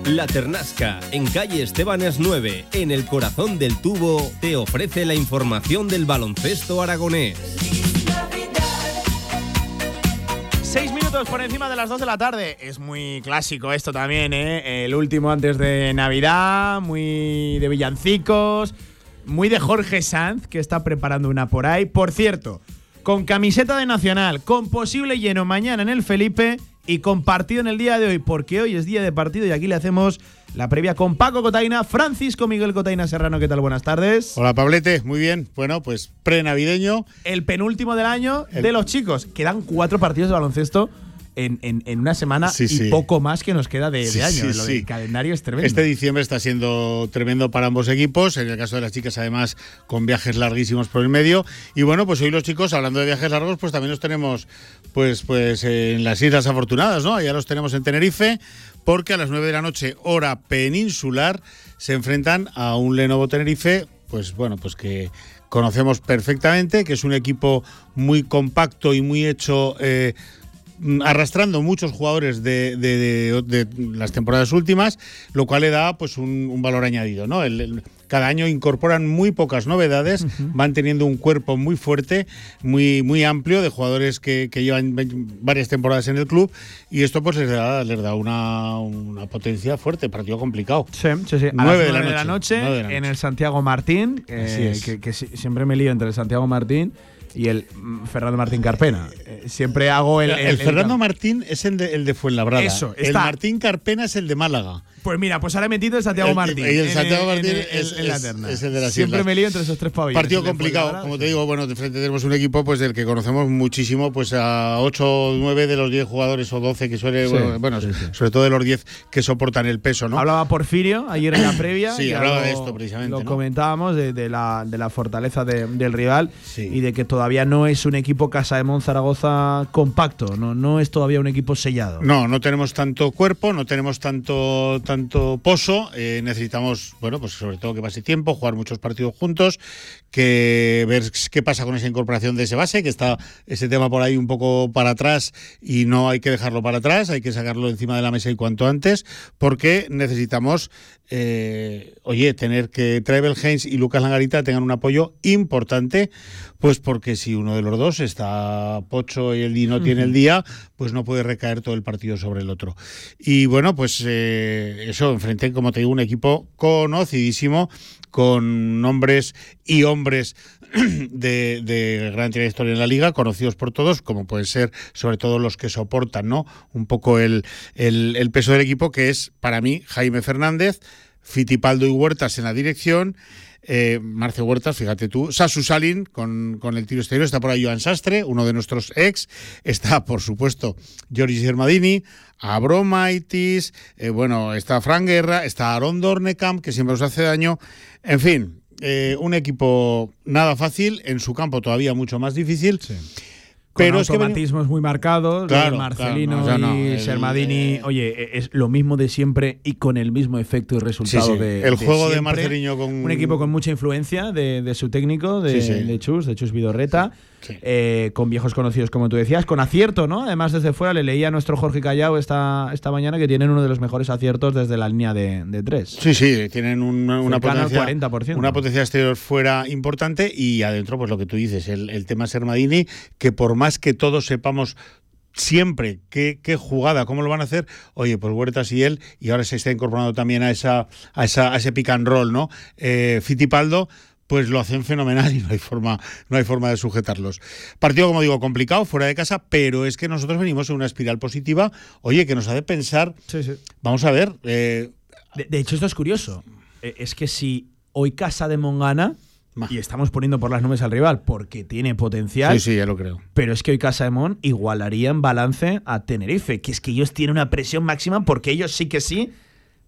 La Ternasca, en calle Estebanes 9, en el corazón del tubo, te ofrece la información del baloncesto aragonés. Seis minutos por encima de las dos de la tarde. Es muy clásico esto también, ¿eh? El último antes de Navidad, muy de villancicos, muy de Jorge Sanz, que está preparando una por ahí. Por cierto, con camiseta de Nacional, con posible lleno mañana en el Felipe y con partido en el día de hoy, porque hoy es día de partido y aquí le hacemos la previa con Paco Cotaina, Francisco Miguel Cotaina Serrano. ¿Qué tal? Buenas tardes. Hola Pablete, muy bien. Bueno, pues pre-navideño. El penúltimo del año El- de los chicos. Quedan cuatro partidos de baloncesto en, en- en una semana Sí, y sí. poco más que nos queda de, de año. Lo del calendario es tremendo. Este diciembre está siendo tremendo para ambos equipos, en el caso de las chicas además con viajes larguísimos por el medio. Y bueno, pues hoy los chicos, hablando de viajes largos, pues también los tenemos pues, pues en las Islas Afortunadas, ¿no? Ya los tenemos en Tenerife, porque a las 9 de la noche, hora peninsular, se enfrentan a un Lenovo Tenerife, pues bueno, pues que conocemos perfectamente, que es un equipo muy compacto y muy hecho... eh, arrastrando muchos jugadores de, las temporadas últimas, lo cual le da pues un, valor añadido. ¿no? El- cada año incorporan muy pocas novedades, van teniendo un cuerpo muy fuerte, muy, muy amplio de jugadores que, que llevan varias temporadas en el club y esto pues les da, les da una, una potencia fuerte, partido complicado. Sí, sí, sí. A Nueve las de la nueve noche, de la en noche. el Santiago Martín, eh, es. que, que si- siempre me lío entre el Santiago Martín y el Fernando Martín Carpena. Eh, siempre hago el. El, Fernando Martín es el de, el de Fuenlabrada. Eso, el. Martín Carpena es el de Málaga. Pues mira, pues ahora he metido el Santiago Martín. y el Santiago Martín es- la terna. el de las Siempre me lío entre esos tres pabellones. Partido complicado, como te digo, bueno, de frente tenemos un equipo pues del que conocemos muchísimo, pues a 8 o 9 de los 10 jugadores o 12 que suele, Sí, bueno, bueno, sí, sí. sobre todo de los 10 que soportan el peso, ¿no? Hablaba Porfirio ayer en la previa. Sí, hablaba lo- de esto precisamente, Lo ¿no? comentábamos de, de la, de la fortaleza de- del rival y de que todavía no es un equipo Casa de Mon Zaragoza compacto, no, no es todavía un equipo sellado. No, no tenemos tanto cuerpo, no tenemos tanto, tanto pozo. eh, necesitamos, bueno, pues sobre todo que pase tiempo, jugar muchos partidos juntos, que ver qué pasa con esa incorporación de ese base, que está ese tema por ahí un poco para atrás y no hay que dejarlo para atrás, hay que sacarlo encima de la mesa y cuanto antes, porque necesitamos, eh, oye, tener que Trevel Haynes y Lucas Langarita tengan un apoyo importante, pues porque si uno de los dos está pocho y el y no tiene el día, pues no puede recaer todo el partido sobre el otro. Y bueno, pues eh, eso, enfrenté, como te digo, un equipo conocidísimo, con nombres y hombres de, de gran trayectoria en la liga, conocidos por todos, como pueden ser sobre todo los que soportan ¿no? un poco el, el- peso del equipo, que es para mí Jaime Fernández, Fitipaldo y Huertas en la dirección. Eh, Marcio Huertas, fíjate tú, Sasu Salin con, con el tiro exterior, está por ahí Joan Sastre, uno de nuestros ex, está por supuesto Giorgis Germadini, Abromaitis, eh, bueno, está Fran Guerra, está Aaron Dornecamp, que siempre nos hace daño, en fin, eh, un equipo nada fácil, en su campo todavía mucho más difícil. Con Pero es que muy marcados, Claro, Marcelino claro, no, o sea, no, y el- Sermadini, eh, oye, es lo mismo de siempre y con el mismo efecto y resultado Sí, sí. de El juego de. Marcelino con- un equipo con mucha influencia de, de su técnico, de, sí. de Chus, de Chus Vidorreta, eh, con viejos conocidos como tú decías, con acierto, ¿no? Además desde fuera le leía a nuestro Jorge Callao esta, esta mañana que tienen uno de los mejores aciertos desde la línea de, de tres. Sí, sí, tienen una, potencia, 40%. una potencia exterior fuera importante y adentro, pues lo que tú dices, el, el tema Sermadini, que por más que todos sepamos siempre qué, qué jugada, cómo lo van a hacer, oye, pues Huertas y él, y ahora se está incorporando también a esa, a esa, a ese pick and roll, ¿no? Eh, Fitipaldo, pues lo hacen fenomenal y no hay forma, no hay forma de sujetarlos. Partido, como digo, complicado, fuera de casa, pero es que nosotros venimos en una espiral positiva, oye, que nos hace pensar, vamos a ver, eh, De, de hecho, esto es curioso. Eh, Es que si hoy Casa de Mongana, y estamos poniendo por las nubes al rival porque tiene potencial, sí, sí, ya lo creo. pero es que hoy Casa de Mon igualaría en balance a Tenerife, que es que ellos tienen una presión máxima porque ellos sí que sí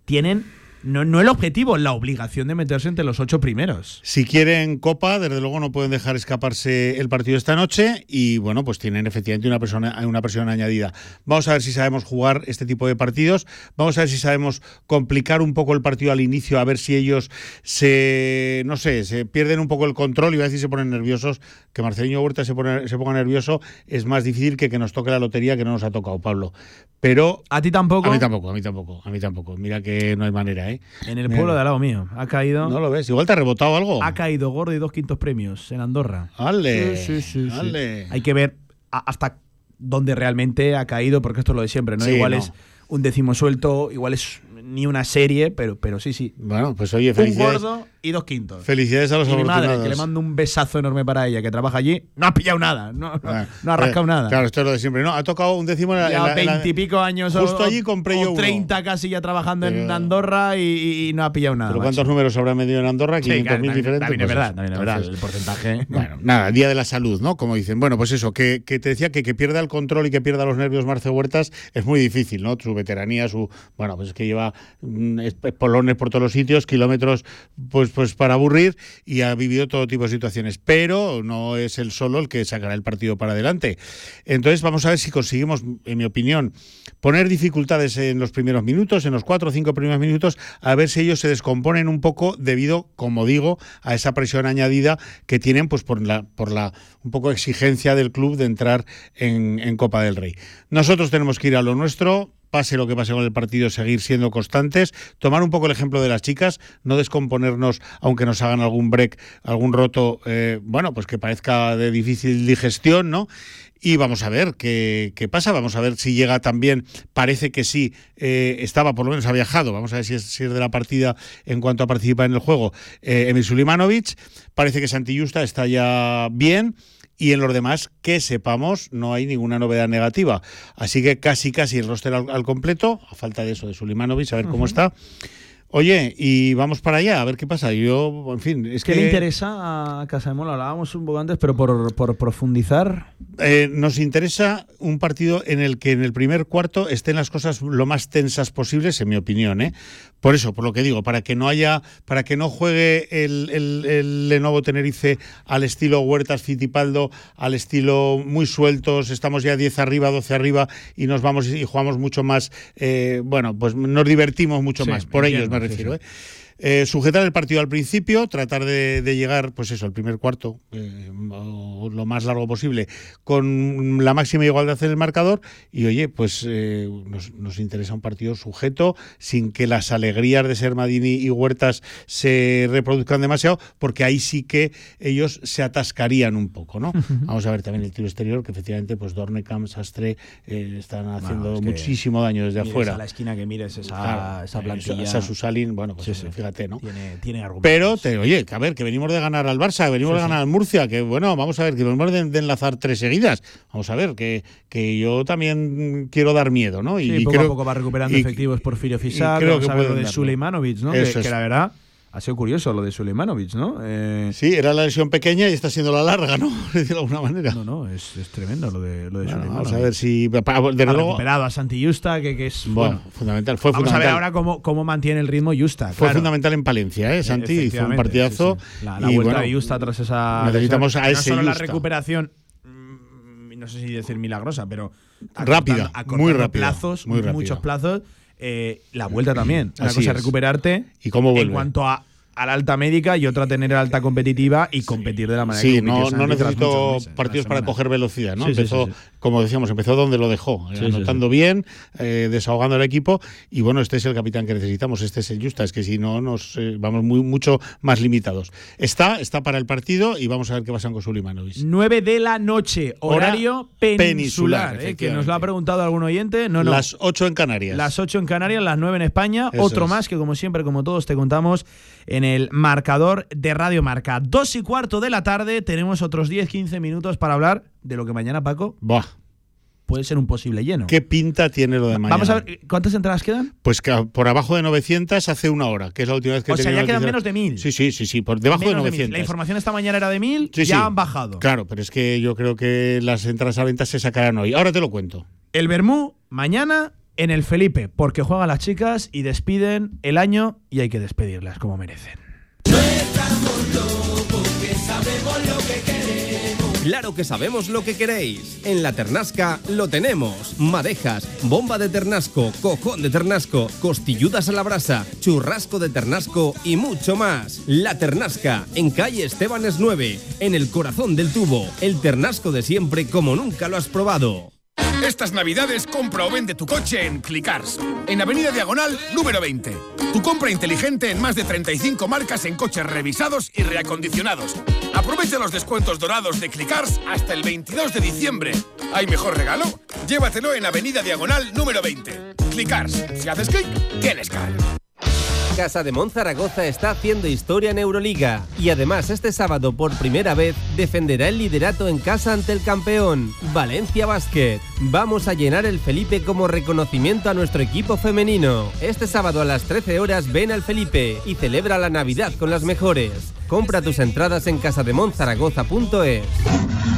tienen, no, no el objetivo, la obligación de meterse entre los ocho primeros. Si quieren Copa, desde luego no pueden dejar escaparse el partido esta noche y bueno, pues tienen efectivamente una persona, una presión añadida. Vamos a ver si sabemos jugar este tipo de partidos, vamos a ver si sabemos complicar un poco el partido al inicio, a ver si ellos se, no sé, se pierden un poco el control y a decir se ponen nerviosos, que Marcelinho Huerta se, pone, se ponga nervioso es más difícil que que nos toque la lotería que no nos ha tocado, Pablo. Pero... ¿A ti tampoco? A mí tampoco, a mí tampoco, a mí tampoco. Mira que no hay manera, ¿eh? En el pueblo de al lado mío. Ha caído. No lo ves, igual te ha rebotado algo. Ha caído gordo y dos quintos premios en Andorra. Ale, Sí, sí, sí, sí. ale. Hay que ver hasta dónde realmente ha caído, porque esto es lo de siempre, ¿no? Sí, igual no. es un décimo suelto, igual es ni una serie, pero, pero sí, sí. Bueno, pues oye, Un felicidades. gordo y dos quintos. Felicidades a los y mi madre, que le mando un besazo enorme para ella, que trabaja allí, no ha pillado nada, no, no- Ah, no ha rascado eh, nada. Claro, esto es lo de siempre. No, ha tocado un décimo en la. la- veintipico años o- Justo allí compré o yo. 30 casi ya trabajando en Andorra y, y- no ha pillado nada. ¿Pero macho. cuántos números habrá medido en Andorra? Sí, 500.000 claro, también- diferentes. también es pues verdad, también es verdad, el porcentaje. Bueno, nada, Día de la Salud, ¿no? Como dicen. Bueno, pues eso, que, que te decía que que pierda el control y que pierda los nervios Marce Huertas es muy difícil, ¿no? Su veteranía, su. Bueno, pues es que lleva mm, es- polones por todos los sitios, kilómetros, pues, pues para aburrir y ha vivido todo tipo de situaciones. Pero no es el solo el que sacará el partido para adelante. Entonces, vamos a ver si conseguimos, en mi opinión, poner dificultades en los primeros minutos, en los cuatro o cinco primeros minutos, a ver si ellos se descomponen un poco debido, como digo, a esa presión añadida que tienen, pues por la, por la un poco exigencia del club de entrar en, en Copa del Rey. Nosotros tenemos que ir a lo nuestro. Pase lo que pase con el partido, seguir siendo constantes, tomar un poco el ejemplo de las chicas, no descomponernos, aunque nos hagan algún break, algún roto, eh, bueno, pues que parezca de difícil digestión, ¿no? Y vamos a ver qué, qué pasa, vamos a ver si llega también, parece que sí, eh, estaba, por lo menos ha viajado, vamos a ver si es, de la partida en cuanto a participar en el juego, eh, Emil Sulimanovic, parece que Santillusta está ya bien. Y en los demás, que sepamos, no hay ninguna novedad negativa. Así que casi, casi el roster al, al completo, a falta de eso de Sulimanovic, a ver cómo está. Oye, y vamos para allá, a ver qué pasa. Yo, en fin, es ¿Qué que le interesa a Casademola? Hablábamos un poco antes, pero por, por profundizar. eh, nos interesa un partido en el que en el primer cuarto estén las cosas lo más tensas posibles, en mi opinión. ¿eh? Por eso, por lo que digo, para que no haya, para que no juegue el, el, el Lenovo Tenerife al estilo Huertas Fitipaldo, al estilo muy sueltos, estamos ya 10 arriba, 12 arriba y nos vamos y jugamos mucho más, eh, bueno, pues nos divertimos mucho Sí, más, por ellos me sí, refiero. sí. ¿eh? Eh, sujetar el partido al principio, tratar de, de llegar, pues eso, al primer cuarto, eh, o lo más largo posible, con la máxima igualdad en el marcador. Y oye, pues eh, nos, nos interesa un partido sujeto, sin que las alegrías de ser Madini y Huertas se reproduzcan demasiado, porque ahí sí que ellos se atascarían un poco, ¿no? Vamos a ver también el tiro exterior, que efectivamente, pues Dornecam, Sastre, están haciendo es que muchísimo daño desde afuera. a la esquina que mires esa, Claro, esa plantilla. esa Susalin, bueno, pues Sí, sí. fíjate, ¿no? Tiene, tiene argumentos. Pero, te, oye, que a ver, que venimos de ganar al Barça, que venimos Sí, de sí. ganar al Murcia, que bueno, vamos a ver, que venimos de, de enlazar tres seguidas. Vamos a ver, que, que yo también quiero dar miedo, ¿no? Sí, y poco creo, a poco va recuperando y- efectivos Porfirio Fisar. creo Vamos que a ver lo de. Suleimanovic, ¿no? Que, es. que la verdad ha sido curioso lo de Suleimanovic, ¿no? Eh, Sí, era la lesión pequeña y está siendo la larga, ¿no? De alguna manera. no, no, es, es tremendo lo de, lo de Bueno, Suleimanovic. vamos a ver si. Desde ha luego. recuperado a Santi Justa, que, que es. Bueno, Bueno, fundamental. Fue vamos a ver fundamental. ahora cómo, cómo mantiene el ritmo Justa. Fue claro. fundamental en Palencia, ¿eh? Santi hizo un partidazo. sí, sí. La, la y vuelta bueno, de Justa tras esa. necesitamos lesión. a ese No solo la Justa. recuperación, mm, no sé si decir milagrosa, pero. Rápida, acortando- muy rápida, plazos, muy rápida. muchos plazos. Eh, la vuelta también. Una Así cosa es. recuperarte. ¿Y cómo vuelve? En cuanto a, a la alta médica y otra tener alta competitiva y competir de la manera que Sí, compitió no, no necesito meses, partidos para coger velocidad, ¿no? Sí, empezó, sí, como decíamos, empezó donde lo dejó, eh, anotando bien, eh, desahogando el equipo y bueno, este es el capitán que necesitamos, este es el Justa, es que si no nos eh, vamos muy mucho más limitados. Está, está para el partido y vamos a ver qué pasa con Sulimanovic. 9 de la noche, Hora horario peninsular, peninsular, eh, que nos lo ha preguntado algún oyente. No, no. Las 8 en Canarias. Las 8 en Canarias, las 9 en España. Eso Otro es. más que, como siempre, como todos, te contamos en el marcador de Radio Marca. Dos y cuarto de la tarde, tenemos otros 10-15 minutos para hablar de lo que mañana, Paco, Buah, puede ser un posible lleno. ¿qué pinta tiene lo de mañana? Vamos a ver, ¿cuántas entradas quedan? Pues que por abajo de 900 hace una hora, que es la última vez que O sea, ya quedan menos de 1000. Sí, sí, sí, sí, por debajo Menos de de 1000. 900. La información esta mañana era de 1000, Sí, ya sí. han bajado. Claro, pero es que yo creo que las entradas a venta se sacarán hoy. Ahora te lo cuento. El Bermú mañana en el Felipe, porque juegan las chicas y despiden el año y hay que despedirlas como merecen. Claro que sabemos lo que queréis. En la Ternasca lo tenemos. Madejas, bomba de ternasco, cojón de ternasco, costilludas a la brasa, churrasco de ternasco y mucho más. La Ternasca, en calle Estebanes 9, en el corazón del tubo. El ternasco de siempre como nunca lo has probado. Estas navidades compra o vende tu coche en Clicars, en Avenida Diagonal número 20. Tu compra inteligente en más de 35 marcas en coches revisados y reacondicionados. Aprovecha los descuentos dorados de Clicars hasta el 22 de diciembre. ¿Hay mejor regalo? Llévatelo en Avenida Diagonal número 20. Clicars, si haces clic, tienes car. Casa de Zaragoza está haciendo historia en Euroliga y además este sábado por primera vez defenderá el liderato en casa ante el campeón, Valencia Basket. Vamos a llenar el Felipe como reconocimiento a nuestro equipo femenino. Este sábado a las 13 horas ven al Felipe y celebra la Navidad con las mejores. Compra tus entradas en casademonzaragoza.es.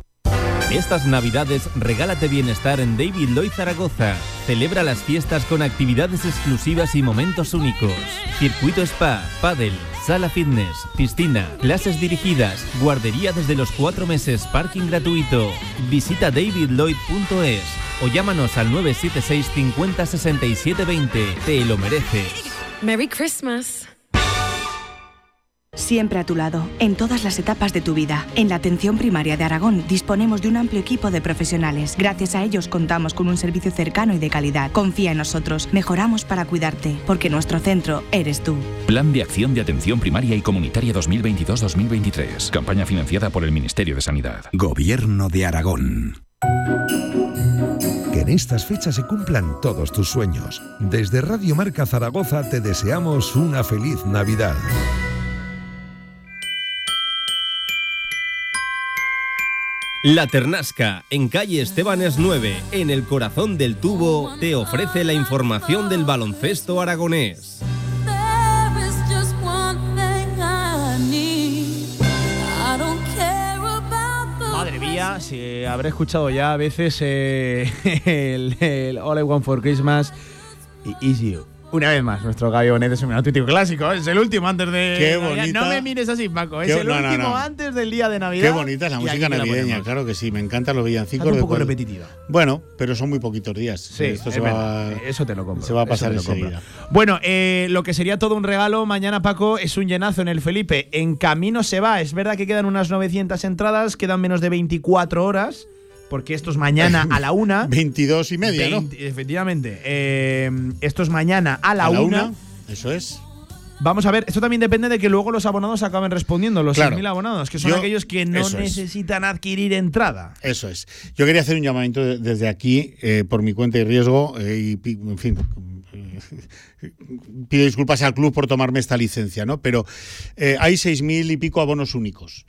Estas navidades regálate bienestar en David Lloyd Zaragoza. Celebra las fiestas con actividades exclusivas y momentos únicos. Circuito spa, paddle, sala fitness, piscina, clases dirigidas, guardería desde los cuatro meses, parking gratuito. Visita davidlloyd.es o llámanos al 976 50 67 20. Te lo mereces. Merry Christmas. Siempre a tu lado, en todas las etapas de tu vida. En la atención primaria de Aragón disponemos de un amplio equipo de profesionales. Gracias a ellos contamos con un servicio cercano y de calidad. Confía en nosotros, mejoramos para cuidarte, porque nuestro centro eres tú. Plan de Acción de Atención Primaria y Comunitaria 2022-2023. Campaña financiada por el Ministerio de Sanidad. Gobierno de Aragón. Que en estas fechas se cumplan todos tus sueños. Desde Radio Marca Zaragoza te deseamos una feliz Navidad. La Ternasca, en calle Estebanes 9, en el corazón del tubo, te ofrece la información del baloncesto aragonés. Madre mía, si habré escuchado ya a veces eh, el, el All I Want for Christmas y Easy You. Una vez más, nuestro Gallo Bonet es un auténtico clásico. Es el último antes de. Qué bonita. No me mires así, Paco. Es Qué- el no, último no. antes del día de Navidad. Qué bonita es la música navideña, claro que sí, me encantan los villancicos. Está un poco cual- repetitiva. Bueno, pero son muy poquitos días. Sí, Esto es se va, eso te lo compro. se va a pasar enseguida. Bueno, eh, lo que sería todo un regalo mañana, Paco, es un llenazo en el Felipe. En camino se va. Es verdad que quedan unas 900 entradas, quedan menos de 24 horas, porque esto es mañana a la una. 22 y media, ¿no? 20 Efectivamente. Eh, esto es mañana a la, A la una. una, Eso es. Vamos a ver, esto también depende de que luego los abonados acaben respondiendo, los Claro. 6.000 abonados, que son Yo- aquellos que no es. necesitan adquirir entrada. Eso es. Yo quería hacer un llamamiento de- desde aquí, eh, por mi cuenta y riesgo, eh, y en fin. Pido disculpas al club por tomarme esta licencia, ¿no? Pero eh, hay seis mil y pico abonos únicos.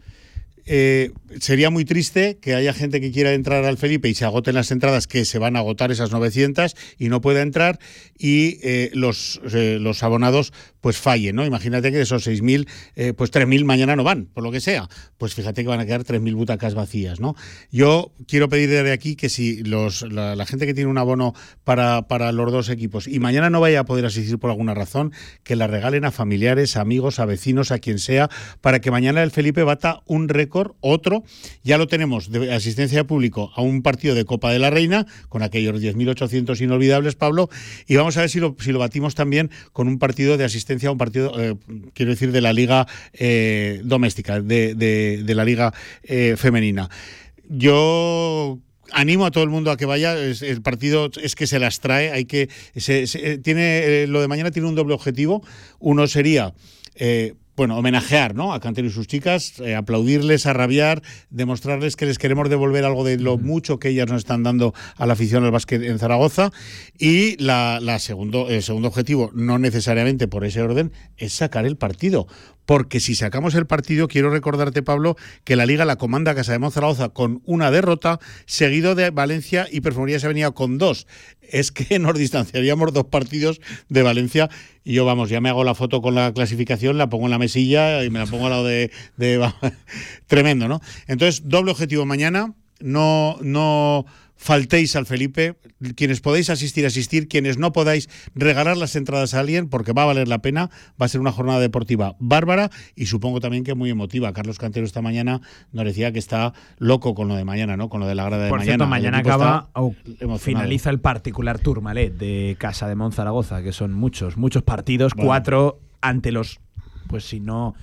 Eh, sería muy triste que haya gente que quiera entrar al Felipe y se agoten las entradas, que se van a agotar esas 900 y no pueda entrar, y eh, los, eh, los abonados pues fallen, ¿no? Imagínate que de esos 6.000, eh, pues 3.000 mañana no van, por lo que sea. Pues fíjate que van a quedar 3.000 butacas vacías, ¿no? Yo quiero pedir desde aquí que si los, la, gente que tiene un abono para, para los dos equipos y mañana no vaya a poder asistir por alguna razón, que la regalen a familiares, amigos, a vecinos, a quien sea, para que mañana el Felipe bata un récord, otro, ya lo tenemos de asistencia de público a un partido de Copa de la Reina, con aquellos 10.800 inolvidables, Pablo, y vamos a ver si lo, si lo batimos también con un partido de asistencia a un partido, eh, quiero decir, de la liga eh, doméstica, de, de- la liga eh, femenina. Yo animo a todo el mundo a que vaya. el partido es que se las trae. Hay que se- tiene lo de mañana tiene un doble objetivo. Uno sería bueno, homenajear ¿no? a Cantero y sus chicas, eh, aplaudirles, arrabiar, demostrarles que les queremos devolver algo de lo mucho que ellas nos están dando a la afición al básquet en Zaragoza. Y la, la segundo, el segundo objetivo, no necesariamente por ese orden, es sacar el partido. Porque si sacamos el partido, quiero recordarte, Pablo, que la Liga la comanda Casa de Zaragoza con una derrota, seguido de Valencia y Perfumería se venía con dos. Es que nos distanciaríamos dos partidos de Valencia y yo, vamos, ya me hago la foto con la clasificación, la pongo en la mesilla y me la pongo al lado de... de- Tremendo, ¿no? Entonces, doble objetivo mañana. no, no faltéis al Felipe. Quienes podéis asistir, asistir. Quienes no podáis, regalar las entradas a alguien porque va a valer la pena. Va a ser una jornada deportiva bárbara y supongo también que muy emotiva. Carlos Cantero esta mañana nos decía que está loco con lo de mañana, ¿no? Con lo de la grada de Por mañana. cierto, mañana acaba o finaliza el particular Tourmalet de Casa de Monzaragoza, que son muchos, muchos partidos, Bueno. cuatro ante los, pues si no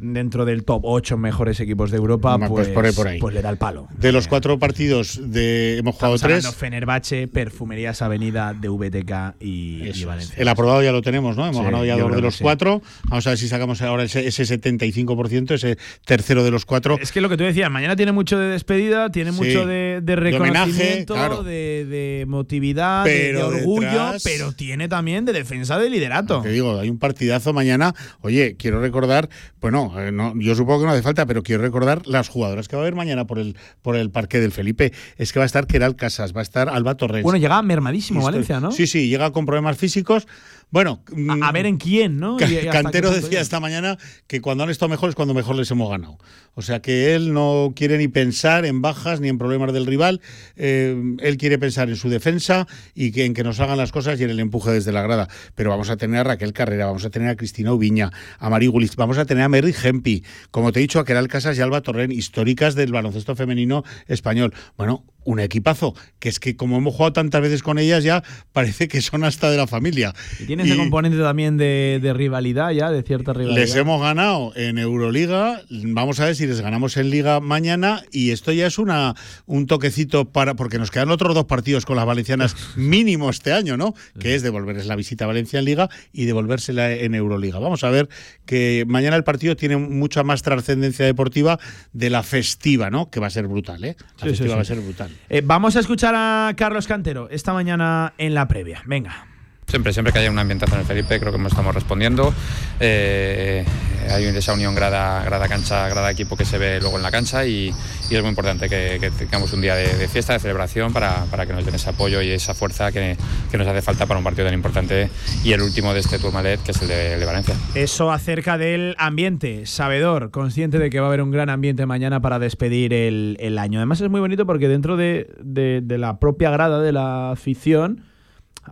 dentro del top 8 mejores equipos de Europa, pues, pues por ahí, por ahí. pues le da el palo. De los cuatro partidos de hemos jugado Estamos tres. Fenerbahce, Perfumerías Avenida, DVTK y, y Valencia. El aprobado ya lo tenemos, ¿no? Hemos Sí, ganado ya dos de los sí. cuatro. Vamos a ver si sacamos ahora ese, ese 75%, ese tercero de los cuatro. Es que lo que tú decías, mañana tiene mucho de despedida, tiene Sí. mucho de, de De homenaje, reconocimiento, claro. de, de emotividad, de- Pero de, orgullo, detrás- pero tiene también de defensa de liderato. Te digo, hay un partidazo mañana. Oye, quiero recordar, bueno, eh, no, yo supongo que no hace falta, pero quiero recordar las jugadoras que va a haber mañana por el por el parque del Felipe. Es que va a estar Keral Casas, va a estar Alba Torres. Bueno, llega mermadísimo Valencia, ¿no? Sí, sí, llega con problemas físicos. Bueno, mm, A, a ver en quién, ¿no? Y- Cantero decía esta mañana que cuando han estado mejor es cuando mejor les hemos ganado. O sea que él no quiere ni pensar en bajas ni en problemas del rival. Eh, él quiere pensar en su defensa y que, en que nos hagan las cosas y en el empuje desde la grada. Pero vamos a tener a Raquel Carrera, vamos a tener a Cristina Ubiña, a Mari Gulis, vamos a tener a Mary Gempi, como te he dicho, a Keral Casas y Alba Torren, históricas del baloncesto femenino español. Bueno, un equipazo, que es que como hemos jugado tantas veces con ellas ya parece que son hasta de la familia. Y tiene ese componente también de, de rivalidad ya, de cierta rivalidad. Les hemos ganado en Euroliga. Vamos a ver si les ganamos en Liga mañana. Y esto ya es una un toquecito para. Porque nos quedan otros dos partidos con las valencianas mínimo este año, ¿no? Que es devolverles la visita a Valencia en Liga y devolvérsela en Euroliga. Vamos a ver que mañana el partido tiene mucha más trascendencia deportiva de la festiva, ¿no? Que va a ser brutal, ¿eh? La Sí, sí, festiva sí. va a ser brutal. Eh, vamos a escuchar a Carlos Cantero esta mañana en la previa. Venga. Siempre, siempre que haya un ambientazo en el Felipe, creo que nos estamos respondiendo. Eh, hay esa unión grada, grada cancha, grada equipo que se ve luego en la cancha y, y es muy importante que, que tengamos un día de, de fiesta, de celebración para, para que nos den ese apoyo y esa fuerza que, que nos hace falta para un partido tan importante y el último de este Tourmalet, que es el de, el de Valencia. Eso acerca del ambiente, sabedor, consciente de que va a haber un gran ambiente mañana para despedir el, el año. Además es muy bonito porque dentro de, de- de la propia grada de la afición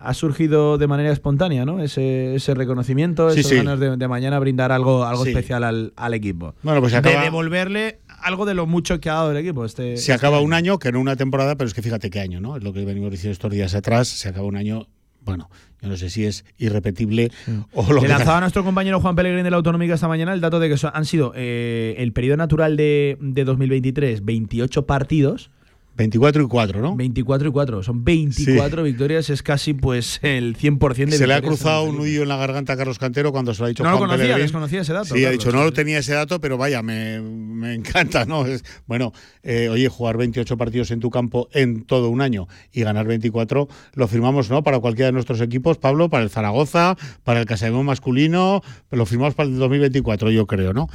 ha surgido de manera espontánea, ¿no? Ese, ese reconocimiento, Sí, esas sí. ganas de, de mañana brindar algo, algo Sí. especial al, al equipo. Bueno, pues se de acaba- devolverle algo de lo mucho que ha dado el equipo. Este, Se acaba un año, que no una temporada, pero es que fíjate qué año, ¿no? Es lo que venimos diciendo estos días atrás. Se acaba un año, bueno, yo no sé si es irrepetible o lo Le que lanzaba a nuestro compañero Juan Pellegrín de la Autonómica esta mañana el dato de que han sido eh, el periodo natural de, de 2023 28 partidos. 24 y 4, ¿no? 24 y 4. Son 24 victorias, es casi pues el 100% de Se le ha victorias cruzado un nudillo en la garganta a Carlos Cantero cuando se lo ha dicho No lo conocía, Pellegrín. desconocía ese dato, Sí, ha dicho, no sí, lo tenía ese dato, pero vaya, me, me encanta, ¿no? Es- bueno, eh, oye, jugar 28 partidos en tu campo en todo un año y ganar 24, lo firmamos, ¿no? Para cualquiera de nuestros equipos, Pablo, para el Zaragoza, para el Casademón masculino, lo firmamos para el 2024, yo creo, ¿no?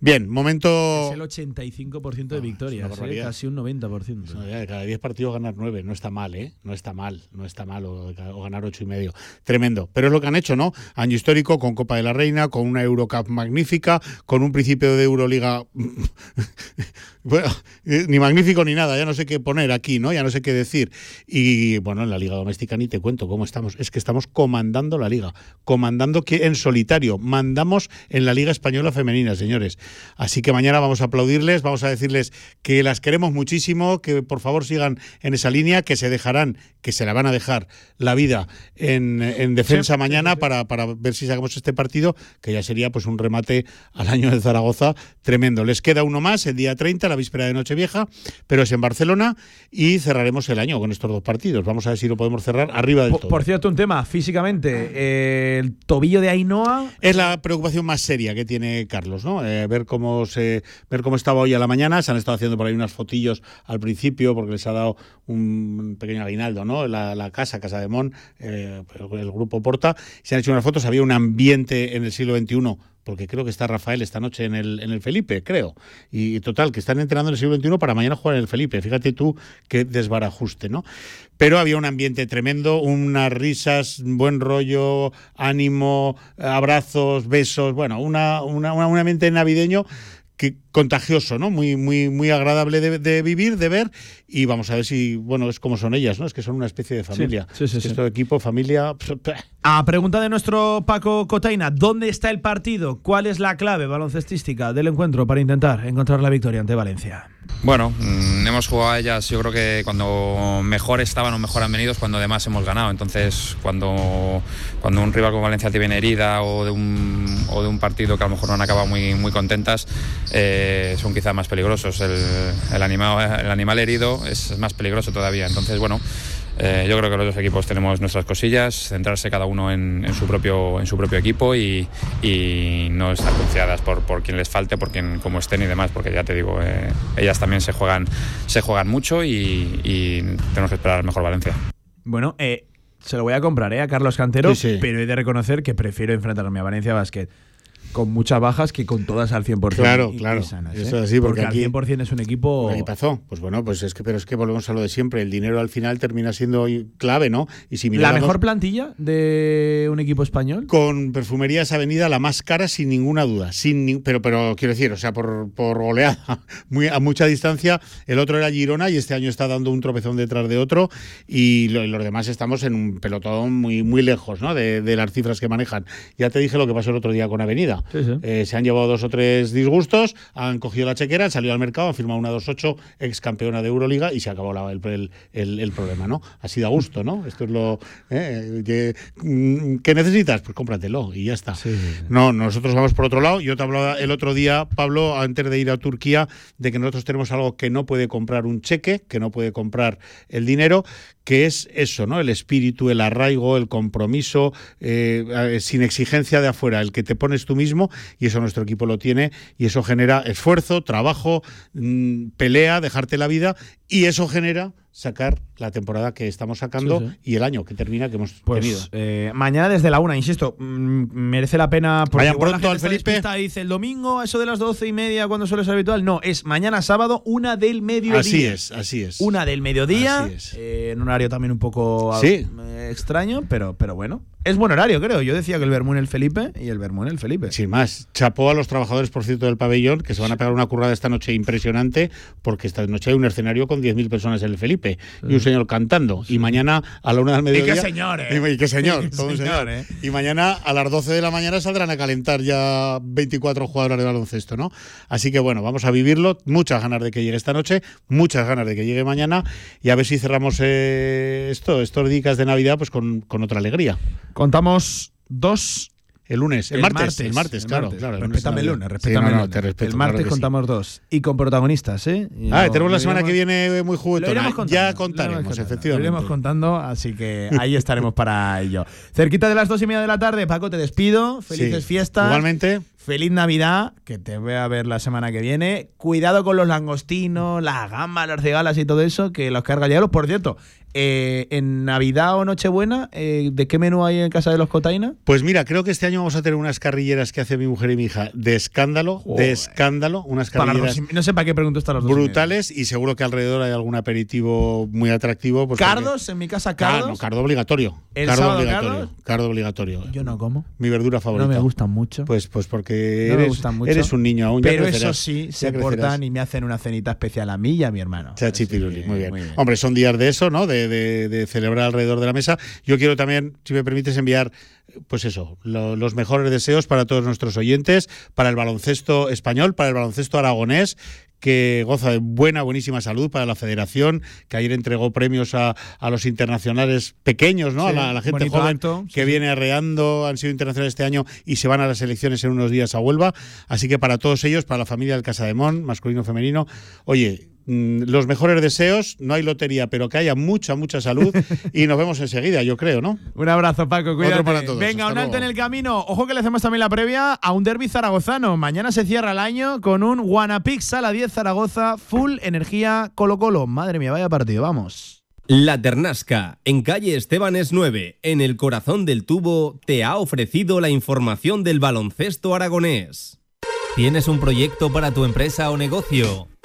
Bien, momento... Es el 85% de victorias, una eh, barbaridad. casi un 90%. Cada 10 partidos ganar 9, no está mal, ¿eh? No está mal, no está mal, o, ganar 8 y medio. Tremendo. Pero es lo que han hecho, ¿no? Año histórico con Copa de la Reina, con una Eurocup magnífica, con un principio de Euroliga. bueno, ni magnífico ni nada, ya no sé qué poner aquí, ¿no? Ya no sé qué decir. Y bueno, en la Liga Doméstica ni te cuento cómo estamos. Es que estamos comandando la Liga, comandando que en solitario. Mandamos en la Liga Española Femenina, señores. Así que mañana vamos a aplaudirles, vamos a decirles que las queremos muchísimo, que por favor sigan en esa línea, que se dejarán, que se la van a dejar la vida en, en defensa mañana Para, para ver si sacamos este partido, que ya sería pues un remate al año de Zaragoza tremendo. Les queda uno más el día 30, la víspera de Nochevieja, pero es en Barcelona y cerraremos el año con estos dos partidos. Vamos a ver si lo podemos cerrar arriba del Por, todo. por cierto, un tema, físicamente, eh, el tobillo de Ainhoa Es la preocupación más seria que tiene Carlos, ¿no? Eh, ver cómo se ver cómo estaba hoy a la mañana. Se han estado haciendo por ahí unas fotillos al principio porque les ha dado un pequeño aguinaldo, ¿no? La, casa, Casa de Mon, eh, el, grupo Porta. Se han hecho unas fotos. Había un ambiente en el siglo XXI porque creo que está Rafael esta noche en el, en el Felipe, creo. Y, total, que están entrenando en el siglo XXI para mañana jugar en el Felipe. Fíjate tú qué desbarajuste, ¿no? Pero había un ambiente tremendo, unas risas, buen rollo, ánimo, abrazos, besos, bueno, una- una- un ambiente navideño que contagioso, ¿no? Muy, muy, muy agradable de, de vivir, de ver, y vamos a ver si, bueno, es como son ellas, ¿no? Es que son una especie de familia. sí, sí, sí. Esto de equipo, familia. A pregunta de nuestro Paco Cotaina, ¿dónde está el partido? ¿Cuál es la clave baloncestística del encuentro para intentar encontrar la victoria ante Valencia? Bueno, mm, hemos jugado a ellas, yo creo que cuando mejor estaban o mejor han venido es cuando además hemos ganado. Entonces, cuando, cuando un rival como Valencia te viene herida o de un, o de un partido que a lo mejor no han acabado muy, muy contentas, eh, son quizás más peligrosos. El, el, animal, el animal herido es más peligroso todavía. Entonces, bueno. Eh, yo creo que los dos equipos tenemos nuestras cosillas, centrarse cada uno en, en su, propio, en su propio equipo y, y no estar confiadas por, por quien les falte, por quien como estén y demás, porque ya te digo, eh, ellas también se juegan, se juegan mucho y, y tenemos que esperar al mejor Valencia. Bueno, eh, se lo voy a comprar ¿eh? a Carlos Cantero, Sí, sí. pero he de reconocer que prefiero enfrentarme a Valencia Basket con muchas bajas que con todas al 100%. Claro, claro. sanas, Eso ¿eh? es así, porque al aquí- 100% es un equipo. Un equipazo. Pues bueno, pues es que, pero es que volvemos a lo de siempre. El dinero al final termina siendo clave, ¿no? Y si ¿La mejor plantilla de un equipo español? con Perfumerías Avenida la más cara sin ninguna duda, sin ni- pero pero quiero decir, o sea, por, por goleada, muy a mucha distancia, el otro era Girona y este año está dando un tropezón detrás de otro y, lo- y los demás estamos en un pelotón muy muy lejos, ¿no? De, de las cifras que manejan. Ya te dije lo que pasó el otro día con Avenida. Eh, se han llevado dos o tres disgustos, han cogido la chequera, han salido al mercado, han firmado una 2-8, ex campeona de Euroliga y se acabó la- el, el- problema, ¿no? Así da gusto, ¿no? Esto es lo eh, que, mm, ¿qué necesitas, pues cómpratelo y ya está. No, nosotros vamos por otro lado. Yo te hablaba el otro día, Pablo, antes de ir a Turquía, de que nosotros tenemos algo que no puede comprar un cheque, que no puede comprar el dinero, que es eso, ¿no? El espíritu, el arraigo, el compromiso, eh, sin exigencia de afuera, el que te pones tú mismo, y eso nuestro equipo lo tiene, y eso genera esfuerzo, trabajo, mm, pelea, dejarte la vida, y eso genera sacar la temporada que estamos sacando Sí, sí. y el año que termina que hemos Pues tenido. eh, mañana desde la una, insisto, mm, merece la pena. porque Vayan pronto al Felipe. dice el domingo, eso de las doce y media, cuando suele ser habitual. No, es mañana sábado, una del mediodía. Así es, así es. Una del mediodía, Así es. eh, en un horario también un poco Sí. eh, extraño, pero, pero bueno. Es buen horario, creo. Yo decía que el Bermú en el Felipe y el Bermú en el Felipe. Sin más, chapó a los trabajadores, por cierto, del pabellón, que se van a pegar una currada esta noche impresionante, porque esta noche hay un escenario con 10.000 personas en el Felipe y un señor cantando. Y mañana a la una del mediodía. qué señor, ¿eh? Y, y qué señor, Y qué señor, señor. ¿eh? Y mañana a las 12 de la mañana saldrán a calentar ya 24 jugadoras de baloncesto, ¿no? Así que bueno, vamos a vivirlo. Muchas ganas de que llegue esta noche, muchas ganas de que llegue mañana y a ver si cerramos eh, esto, estos días de Navidad, pues con, con otra alegría. Contamos dos. El lunes, el, martes, el martes, claro, claro. el Respétame el lunes, respétame Sí, no, el no, lunes. te respeto, el martes claro sí. contamos dos. Y con protagonistas, ¿eh? Y Ah, lo- tenemos la lo semana iremos- que viene muy Lo juguetona. ¿eh? contando, Ya lo contaremos, contando, Lo efectivamente. iremos contando, así que ahí estaremos para ello. Cerquita de las dos y media de la tarde, Paco, te despido. Felices Sí. fiestas. Igualmente. Feliz Navidad, que te voy a ver la semana que viene. Cuidado con los langostinos, las gambas, las cigalas y todo eso, que los carga diablo. Por cierto, eh, en Navidad o Nochebuena, eh, ¿de qué menú hay en casa de los Cotaina? Pues mira, creo que este año vamos a tener unas carrilleras que hace mi mujer y mi hija de escándalo, Joder. de escándalo, unas carrilleras no sé para qué pregunto estas las dos y media. brutales y seguro que alrededor hay algún aperitivo muy atractivo. pues porque- ¿Cardos? En mi casa, Ah, ¿cardos? no, cardo obligatorio. ¿El cardo sábado obligatorio. cardos? Cardo obligatorio. Yo no como. Mi verdura favorita. No me gustan mucho. Pues, pues porque No me eres, gustan mucho. eres un niño aún. Pero eso sí, se portan y me hacen una cenita especial a mí y a mi hermano. Chachi Piruli, muy bien. muy bien. Hombre, son días de eso, ¿no? De, de- de celebrar alrededor de la mesa. Yo quiero también, si me permites, enviar, pues eso, lo- los mejores deseos para todos nuestros oyentes, para el baloncesto español, para el baloncesto aragonés que goza de buena, buenísima salud para la federación, que ayer entregó premios a, a los internacionales pequeños, ¿no? Sí, a, la, a la gente joven acto, que viene arreando, han sido internacionales este año y se van a las elecciones en unos días a Huelva. Así que para todos ellos, para la familia del Casa de Mon, masculino, femenino, oye, los mejores deseos, no hay lotería, pero que haya mucha, mucha salud y nos vemos enseguida, yo creo, ¿no? Un abrazo, Paco, cuídate. para todos, Venga, hasta un alto en el camino. Ojo que le hacemos también la previa a un derby zaragozano. Mañana se cierra el año con un Guanapix a la 10 Zaragoza, full energía Colo Colo. Madre mía, vaya partido, vamos. La Ternasca, en calle Estebanes 9, en el corazón del tubo, te ha ofrecido la información del baloncesto aragonés. ¿Tienes un proyecto para tu empresa o negocio?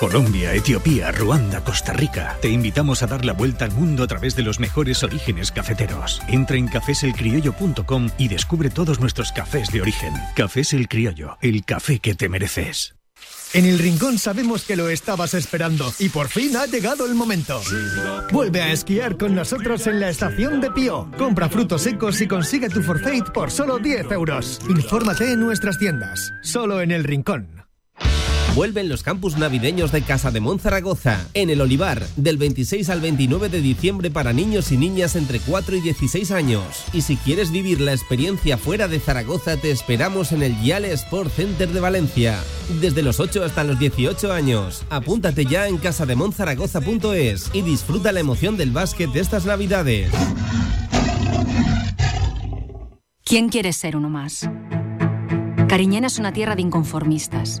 Colombia, Etiopía, Ruanda, Costa Rica. Te invitamos a dar la vuelta al mundo a través de los mejores orígenes cafeteros. Entra en cafeselcriollo.com y descubre todos nuestros cafés de origen. Cafés El Criollo, el café que te mereces. En el Rincón sabemos que lo estabas esperando y por fin ha llegado el momento. Vuelve a esquiar con nosotros en la estación de Pío. Compra frutos secos y consigue tu forfait por solo 10 euros. Infórmate en nuestras tiendas, solo en el Rincón. Vuelven los campus navideños de Casa de Zaragoza, en el Olivar, del 26 al 29 de diciembre para niños y niñas entre 4 y 16 años. Y si quieres vivir la experiencia fuera de Zaragoza, te esperamos en el Yale Sport Center de Valencia. Desde los 8 hasta los 18 años. Apúntate ya en casademonzaragoza.es y disfruta la emoción del básquet de estas navidades. ¿Quién quiere ser uno más? Cariñena es una tierra de inconformistas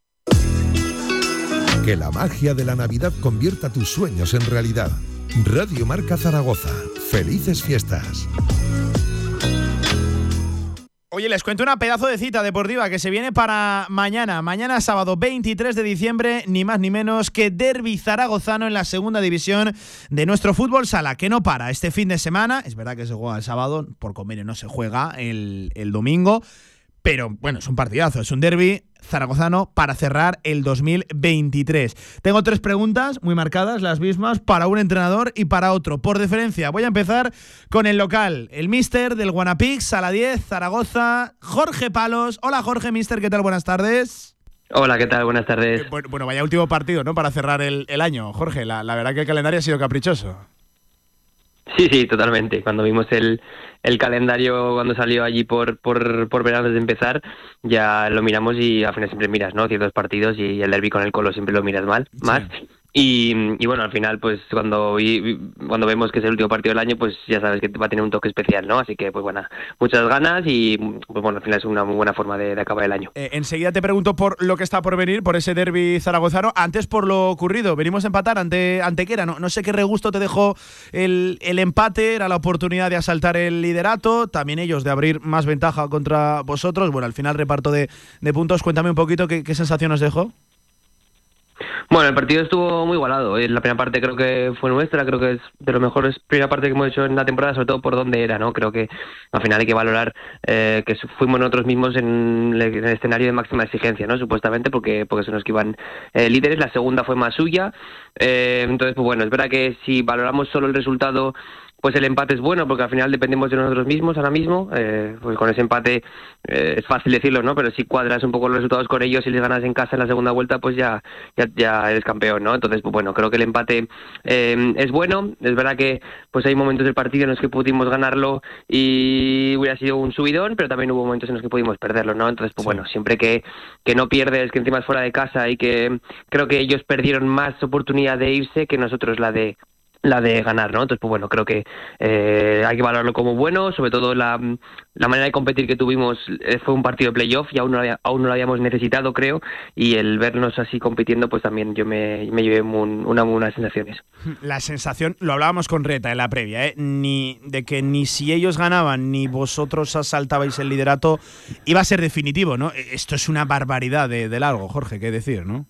Que la magia de la Navidad convierta tus sueños en realidad. Radio Marca Zaragoza. Felices fiestas. Oye, les cuento una pedazo de cita deportiva que se viene para mañana. Mañana sábado 23 de diciembre, ni más ni menos que Derby Zaragozano en la segunda división de nuestro fútbol sala, que no para este fin de semana. Es verdad que se juega el sábado, por convenio no se juega el, el domingo. Pero bueno, es un partidazo, es un derby zaragozano para cerrar el 2023. Tengo tres preguntas muy marcadas, las mismas, para un entrenador y para otro. Por deferencia, voy a empezar con el local, el mister del Guanapix, a la 10, Zaragoza, Jorge Palos. Hola Jorge, mister, ¿qué tal? Buenas tardes. Hola, ¿qué tal? Buenas tardes. Eh, bueno, vaya último partido, ¿no? Para cerrar el, año. Jorge, la, la verdad que el calendario ha sido caprichoso. Sí, sí, totalmente. Cuando vimos el, el calendario cuando salió allí por, por, por verano de empezar, ya lo miramos y al final siempre miras, ¿no? Ciertos partidos y el derby con el Colo siempre lo miras mal, más. Y, bueno, al final, pues cuando cuando vemos que es el último partido del año, pues ya sabes que va a tener un toque especial, ¿no? Así que, pues bueno, muchas ganas y, pues bueno, al final es una muy buena forma de, acabar el año. Eh, enseguida te pregunto por lo que está por venir, por ese derby zaragozano. Antes, por lo ocurrido, venimos a empatar ante Antequera. No, no sé qué regusto te dejó el, el empate, era la oportunidad de asaltar el liderato, también ellos de abrir más ventaja contra vosotros. Bueno, al final reparto de, de puntos. Cuéntame un poquito qué, qué sensación os dejó. Bueno, el partido estuvo muy igualado. La primera parte creo que fue nuestra, creo que es de lo mejores primera parte que hemos hecho en la temporada, sobre todo por dónde era, ¿no? Creo que al final hay que valorar eh, que fuimos nosotros mismos en el, escenario de máxima exigencia, ¿no? Supuestamente porque porque los que iban eh, líderes. La segunda fue más suya. Eh, entonces, pues bueno, es verdad que si valoramos solo el resultado pues el empate es bueno porque al final dependemos de nosotros mismos ahora mismo. Eh, pues con ese empate eh, es fácil decirlo, ¿no? Pero si cuadras un poco los resultados con ellos y les ganas en casa en la segunda vuelta, pues ya, ya, eres campeón, ¿no? Entonces, pues bueno, creo que el empate eh, es bueno. Es verdad que pues hay momentos del partido en los que pudimos ganarlo y hubiera sido un subidón, pero también hubo momentos en los que pudimos perderlo, ¿no? Entonces, pues bueno, siempre que, que no pierdes, que encima es fuera de casa y que creo que ellos perdieron más oportunidad de irse que nosotros la de la de ganar, ¿no? Entonces, pues bueno, creo que eh, hay que valorarlo como bueno, sobre todo la, la manera de competir que tuvimos eh, fue un partido de playoff y aún no, aún no lo habíamos necesitado, creo, y el vernos así compitiendo, pues también yo me, me llevé una buenas sensaciones. La sensación, lo hablábamos con Reta en la previa, ¿eh? ni de que ni si ellos ganaban ni vosotros asaltabais el liderato iba a ser definitivo, ¿no? Esto es una barbaridad de, de largo, Jorge, qué decir, ¿no?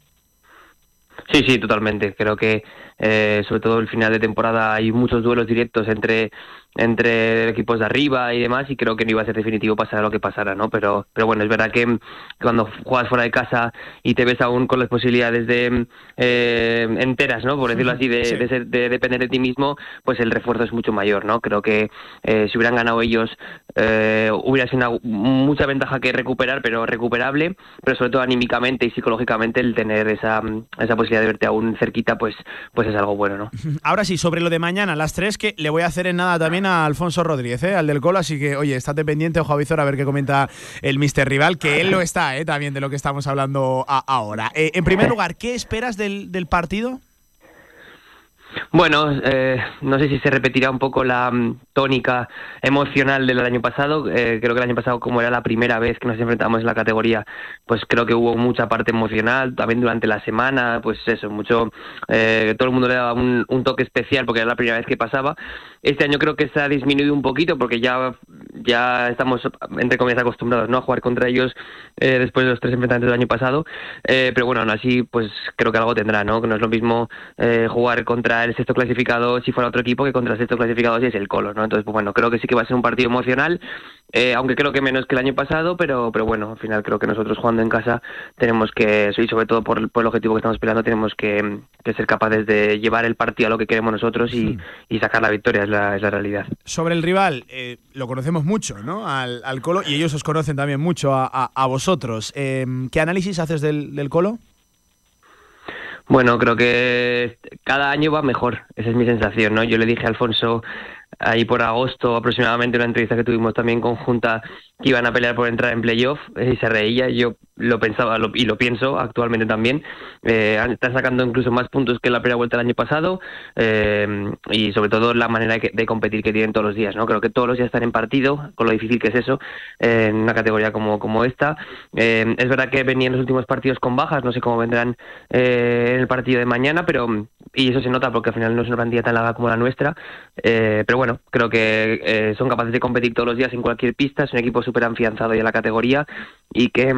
Sí, sí, totalmente. Creo que eh, sobre todo el final de temporada hay muchos duelos directos entre entre equipos de arriba y demás y creo que no iba a ser definitivo pasar lo que pasara, ¿no? Pero, pero bueno, es verdad que cuando juegas fuera de casa y te ves aún con las posibilidades de eh, enteras, ¿no? Por decirlo así, de, de, depender de ti mismo, pues el refuerzo es mucho mayor, ¿no? Creo que eh, si hubieran ganado ellos eh, hubiera sido una, mucha ventaja que recuperar, pero recuperable, pero sobre todo anímicamente y psicológicamente el tener esa, esa posibilidad de verte aún cerquita, pues, pues es algo bueno, ¿no? Ahora sí, sobre lo de mañana, las tres, que le voy a hacer en nada también a Alfonso Rodríguez, ¿eh? al del Colo, así que, oye, estate pendiente, ojo a Vizor, a ver qué comenta el Mister Rival, que él lo está, ¿eh? también de lo que estamos hablando ahora. Eh, en primer lugar, ¿qué esperas del, del partido? Bueno, eh, no sé si se repetirá un poco la mm, tónica emocional del año pasado. Eh, creo que el año pasado, como era la primera vez que nos enfrentamos en la categoría, pues creo que hubo mucha parte emocional. También durante la semana, pues eso, mucho. Eh, todo el mundo le daba un, toque especial porque era la primera vez que pasaba. Este año creo que se ha disminuido un poquito porque ya, ya estamos, entre comillas, acostumbrados ¿no? a jugar contra ellos después de los tres enfrentamientos del año pasado. pero bueno, aún así, pues creo que algo tendrá, ¿no? Que no es lo mismo jugar contra el sexto clasificado si fuera otro equipo que contra el sexto clasificado si es el Colo, ¿no? Entonces, pues bueno, creo que sí que va a ser un partido emocional, eh, aunque creo que menos que el año pasado, pero, pero bueno, al final creo que nosotros jugando en casa tenemos que, y sobre todo por, el objetivo que estamos peleando, tenemos que, ser capaces de llevar el partido a lo que queremos nosotros y, sacar la victoria, es la, es la realidad. Sobre el rival, eh, lo conocemos mucho, ¿no? Al, Colo, y ellos os conocen también mucho a, vosotros. Eh, ¿Qué análisis haces del, del Colo? Bueno, creo que cada año va mejor, esa es mi sensación, ¿no? Yo le dije a Alfonso ahí por agosto aproximadamente una entrevista que tuvimos también conjunta que iban a pelear por entrar en playoff y se reía. Yo lo pensaba y lo pienso actualmente también. Eh, están sacando incluso más puntos que la primera vuelta del año pasado eh, y sobre todo la manera de, competir que tienen todos los días. no Creo que todos los días están en partido, con lo difícil que es eso en una categoría como, como esta. Eh, es verdad que venían los últimos partidos con bajas, no sé cómo vendrán en el partido de mañana, pero y eso se nota porque al final no es una plantilla tan larga como la nuestra. pero bueno, creo que son capaces de competir todos los días en cualquier pista. Es un equipo súper afianzado ya en la categoría y que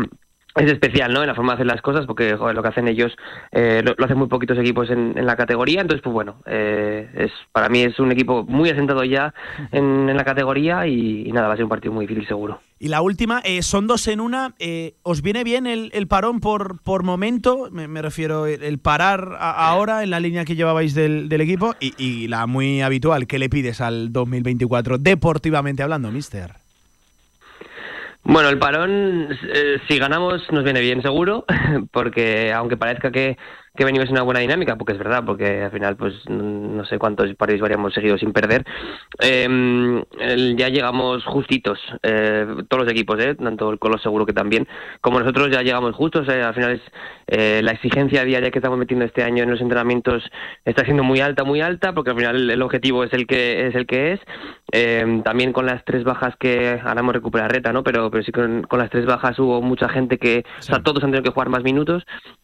es especial, ¿no? En la forma de hacer las cosas, porque joder, lo que hacen ellos eh, lo, hacen muy poquitos equipos en, la categoría. Entonces, pues bueno, eh, es para mí es un equipo muy asentado ya en, la categoría y, nada, va a ser un partido muy difícil seguro. Y la última, eh, son dos en una. ¿Os viene bien el, parón por, por momento? Me, refiero el, parar ahora en la línea que llevabais del, del equipo y, y la muy habitual, ¿qué le pides al 2024 deportivamente hablando, mister? Bueno, el parón, eh, si ganamos, nos viene bien seguro, porque aunque parezca que que venimos en una buena dinámica, porque es verdad, porque al final, pues no sé cuántos partidos variamos seguidos sin perder. Em, ya llegamos justitos, eh, todos los equipos, eh, tanto el Colo seguro que también, como nosotros ya llegamos justos. Eh, al final es eh, la exigencia diaria que estamos metiendo este año en los entrenamientos está siendo muy alta, muy alta, porque al final el, objetivo es el que es el que es. Em, también con las tres bajas que ahora hemos recuperado reta, ¿no? Pero, pero sí con, con las tres bajas hubo mucha gente que, o sea, todos han tenido que jugar más minutos.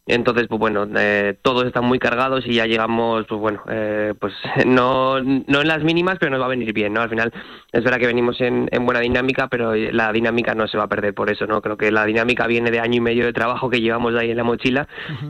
Entonces, pues bueno, eh, todos están muy cargados y ya llegamos, pues bueno, eh, pues no, no en las mínimas, pero nos va a venir bien, ¿no? Al final es verdad que venimos en, buena dinámica, pero la dinámica no se va a perder por eso, ¿no? Creo que la dinámica viene de año y medio de trabajo que llevamos ahí en la mochila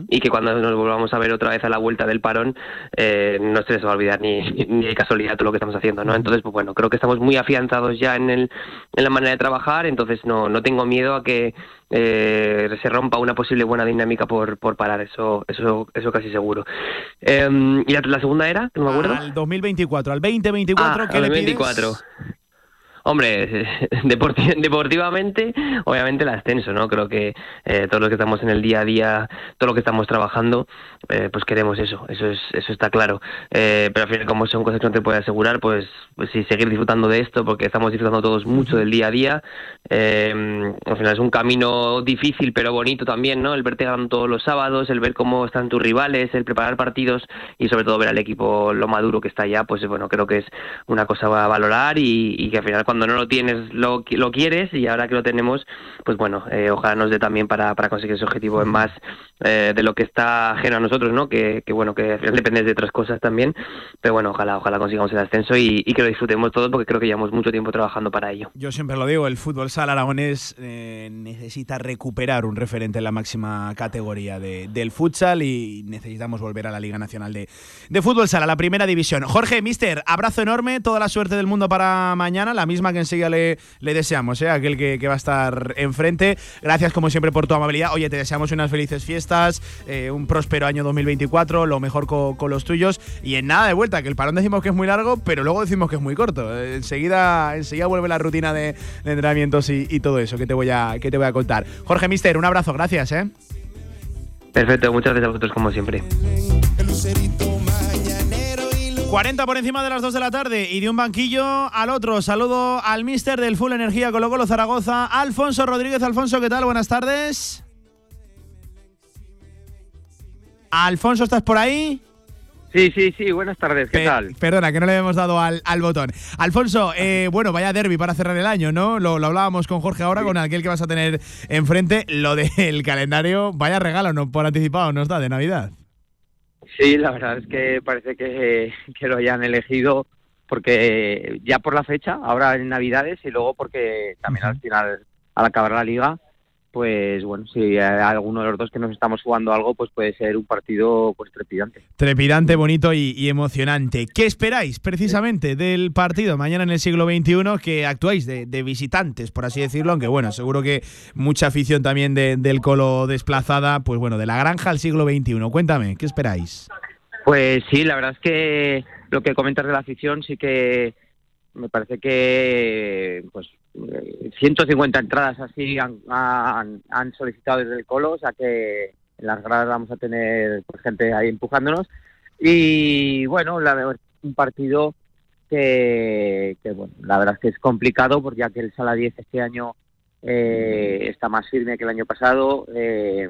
y que cuando nos volvamos a ver otra vez a la vuelta del parón, eh, no se les va a olvidar ni, ni de casualidad todo lo que estamos haciendo, ¿no? Entonces, pues bueno, creo que estamos muy afianzados ya en, el, en la manera de trabajar, entonces no, no tengo miedo a que eh, se rompa una posible buena dinámica por, por parar, eso, eso, eso casi seguro. Em, ¿Y la, segunda era? No me acuerdo. Al 2024, al 2024, ah, ¿qué al 2024. Hombre, deportivamente, obviamente el ascenso, ¿no? Creo que eh, todos los que estamos en el día a día, todo lo que estamos trabajando, eh, pues queremos eso, eso es, eso está claro. Eh, pero al final, como son cosas que no te puedo asegurar, pues, pues sí, seguir disfrutando de esto, porque estamos disfrutando todos mucho del día a día. al final es un camino difícil, pero bonito también, ¿no? El verte ganando todos los sábados, el ver cómo están tus rivales, el preparar partidos y sobre todo ver al equipo lo maduro que está ya, pues bueno, creo que es una cosa a valorar y, y que al final cuando no lo tienes lo, lo quieres y ahora que lo tenemos, pues bueno, eh, ojalá nos dé también para, para conseguir ese objetivo en más eh, de lo que está ajeno a nosotros, ¿no? Que, bueno, que al final depende de otras cosas también, pero bueno, ojalá, ojalá consigamos el ascenso y, que lo disfrutemos todos porque creo que llevamos mucho tiempo trabajando para ello. Yo siempre lo digo, el fútbol sal aragonés eh, necesita recuperar un referente en la máxima categoría de, del futsal y necesitamos volver a la Liga Nacional de, de Fútbol Sala, la primera división. Jorge, mister, abrazo enorme, toda la suerte del mundo para mañana, la misma que enseguida le, le deseamos, ¿eh? aquel que, que va a estar enfrente. Gracias como siempre por tu amabilidad. Oye, te deseamos unas felices fiestas eh, un próspero año 2024, lo mejor con, los tuyos y en nada de vuelta, que el parón decimos que es muy largo, pero luego decimos que es muy corto. Eh, enseguida, enseguida vuelve la rutina de, entrenamientos y, todo eso que te, voy a, que te voy a contar. Jorge Mister, un abrazo, gracias. ¿eh? Perfecto, muchas gracias a vosotros como siempre. 40 por encima de las 2 de la tarde y de un banquillo al otro. Saludo al mister del Full Energía Colo Colo Zaragoza, Alfonso Rodríguez. Alfonso, ¿qué tal? Buenas tardes. Alfonso, ¿estás por ahí? Sí, sí, sí, buenas tardes, ¿qué tal? Perdona, que no le hemos dado al, botón. Alfonso, eh, bueno, vaya derby para cerrar el año, ¿no? Lo, hablábamos con Jorge ahora, con aquel que vas a tener enfrente. Lo del calendario, vaya regalo, ¿no? Por anticipado nos da de Navidad. Sí, la verdad es que parece que, que lo hayan elegido porque ya por la fecha, ahora en Navidades, y luego porque también al final, al acabar la liga, pues bueno, si alguno de los dos que nos estamos jugando algo, pues puede ser un partido pues trepidante. Trepidante, bonito y, emocionante. ¿Qué esperáis precisamente del partido mañana en el siglo XXI que actuáis de, visitantes, por así decirlo? Aunque bueno, seguro que mucha afición también del Colo desplazada, pues bueno, de la granja al siglo XXI. Cuéntame, ¿qué esperáis? Pues sí, la verdad es que lo que comentas de la afición sí que me parece que pues 150 entradas así han, solicitado desde el Colo, o sea que en las gradas vamos a tener pues, gente ahí empujándonos. Y bueno, la, un partido que, bueno, la verdad es que es complicado porque ya que el Sala 10 este año eh, está más firme que el año pasado. Eh,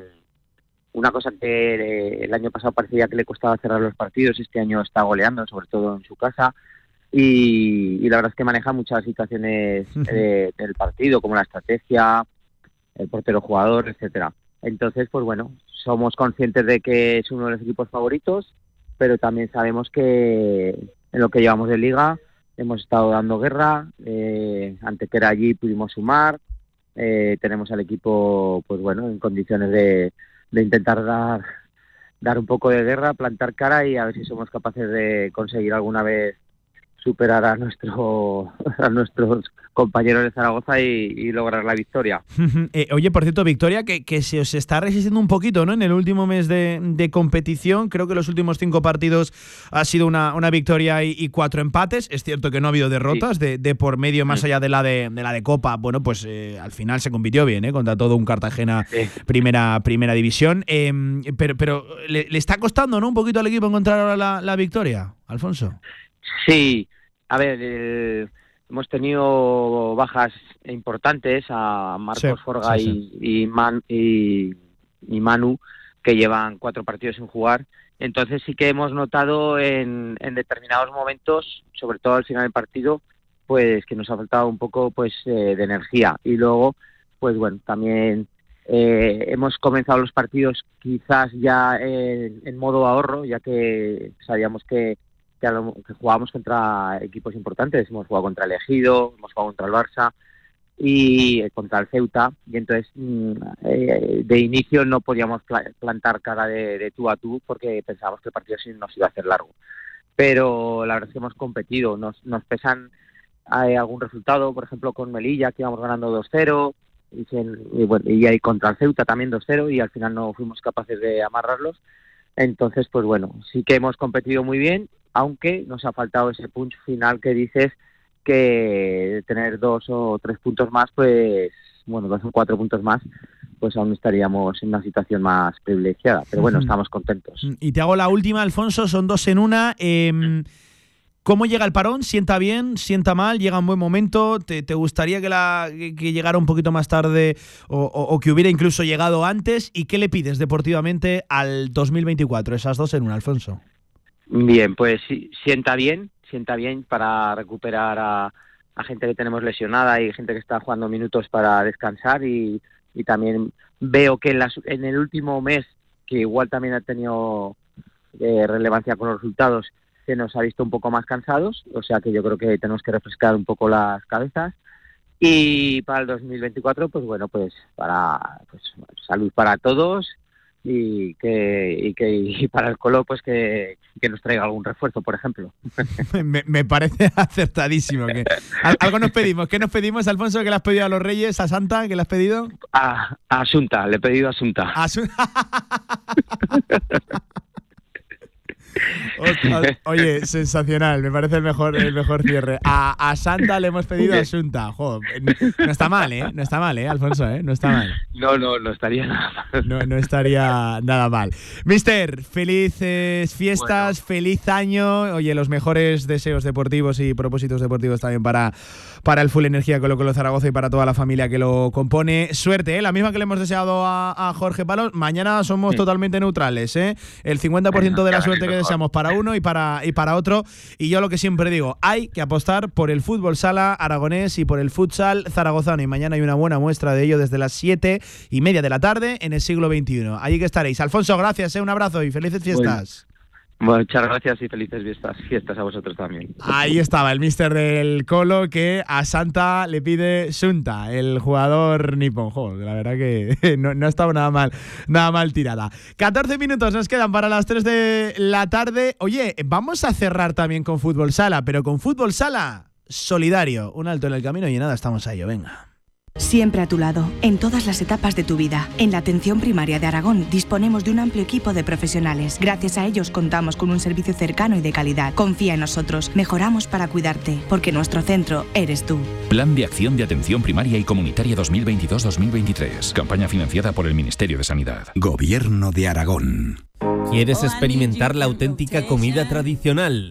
una cosa que eh, el año pasado parecía que le costaba cerrar los partidos, este año está goleando, sobre todo en su casa y, la verdad es que maneja muchas situaciones del partido, como la estrategia, el portero jugador, etcétera. Entonces, pues bueno, somos conscientes de que es uno de los equipos favoritos, pero también sabemos que en lo que llevamos de liga hemos estado dando guerra, eh, ante que era allí pudimos sumar, eh, tenemos al equipo, pues bueno, en condiciones de, de intentar dar, dar un poco de guerra, plantar cara y a ver si somos capaces de conseguir alguna vez superar a nuestro a nuestros compañeros de Zaragoza y, lograr la victoria. Eh, oye, por cierto, victoria que, que, se os está resistiendo un poquito, ¿no? En el último mes de, competición, creo que los últimos cinco partidos ha sido una, una victoria y, cuatro empates. Es cierto que no ha habido derrotas de, de, por medio más allá de la de, de la de Copa. Bueno, pues eh, al final se compitió bien, ¿eh? Contra todo un Cartagena primera, primera división. Em, pero pero le, está costando, ¿no? Un poquito al equipo encontrar ahora la, la victoria, Alfonso. Sí, a ver, hemos tenido bajas importantes a Marcos Forga Y, y, Manu, que llevan cuatro partidos sin jugar. Entonces sí que hemos notado en, determinados momentos, sobre todo al final del partido, pues que nos ha faltado un poco pues eh, de energía. Y luego, pues bueno, también eh, hemos comenzado los partidos quizás ya en modo ahorro, ya que sabíamos que que, que jugábamos contra equipos importantes. Hemos jugado contra el Ejido, hemos jugado contra el Barça y eh, contra el Ceuta. Y entonces, mm, eh, de inicio no podíamos plantar cara de, tú a tú porque pensábamos que el partido sí nos iba a hacer largo. Pero la verdad es que hemos competido. Nos, nos pesan eh, algún resultado, por ejemplo, con Melilla, que íbamos ganando 2-0. Y, y, bueno, y ahí contra el Ceuta también 2-0 y al final no fuimos capaces de amarrarlos. Entonces, pues bueno, sí que hemos competido muy bien aunque nos ha faltado ese punch final que dices que tener dos o tres puntos más, pues bueno, dos o cuatro puntos más, pues aún estaríamos en una situación más privilegiada. Pero bueno, estamos contentos. Y te hago la última, Alfonso, son dos en una. Em, ¿Cómo llega el parón? ¿Sienta bien? ¿Sienta mal? ¿Llega en buen momento? ¿Te, gustaría que, la, que, llegara un poquito más tarde o, que hubiera incluso llegado antes? ¿Y qué le pides deportivamente al 2024? Esas dos en una, Alfonso. Bien, pues sienta bien, sienta bien para recuperar a, gente que tenemos lesionada y gente que está jugando minutos para descansar y, también veo que en, en el último mes que igual también ha tenido eh, relevancia con los resultados, se nos ha visto un poco más cansados, o sea que yo creo que tenemos que refrescar un poco las cabezas. Y para el 2024, pues bueno, pues para pues, salud para todos y que, y que y para el Colo pues que, que, nos traiga algún refuerzo, por ejemplo. me, me, parece acertadísimo. Que, algo nos pedimos. ¿Qué nos pedimos, Alfonso? ¿Que le has pedido a los Reyes? ¿A Santa? ¿Que le has pedido? A, a Asunta, le he pedido a Asunta. Oye, sensacional, me parece el mejor, el mejor cierre. A, Santa le hemos pedido a Asunta. no, está mal, ¿eh? No está mal, ¿eh, Alfonso? ¿eh? No está mal. No, no, no estaría nada mal. No, no estaría nada mal. Mister, felices fiestas, feliz año. Oye, los mejores deseos deportivos y propósitos deportivos también para, para el Full Energía Colo Colo Zaragoza y para toda la familia que lo compone. Suerte, ¿eh? La misma que le hemos deseado a, Jorge Palos. Mañana somos totalmente neutrales, ¿eh? El 50% de la suerte que deseamos para uno y para, y para otro. Y yo lo que siempre digo, hay que apostar por el fútbol sala aragonés y por el futsal zaragozano. Y mañana hay una buena muestra de ello desde las 7 y media de la tarde en el siglo XXI. Allí que estaréis. Alfonso, gracias, ¿eh? un abrazo y felices fiestas. Muchas gracias y felices fiestas, fiestas a vosotros también. Ahí estaba el mister del Colo que a Santa le pide Sunta, el jugador nipón. la verdad que no, no estaba nada mal, nada mal tirada. 14 minutos nos quedan para las 3 de la tarde. Oye, vamos a cerrar también con fútbol sala, pero con fútbol sala solidario. Un alto en el camino y nada, estamos a ello, venga. Siempre a tu lado, en todas las etapas de tu vida. En la atención primaria de Aragón disponemos de un amplio equipo de profesionales. Gracias a ellos contamos con un servicio cercano y de calidad. Confía en nosotros, mejoramos para cuidarte, porque nuestro centro eres tú. Plan de Acción de Atención Primaria y Comunitaria 2022-2023. Campaña financiada por el Ministerio de Sanidad. Gobierno de Aragón. ¿Quieres experimentar la auténtica comida tradicional?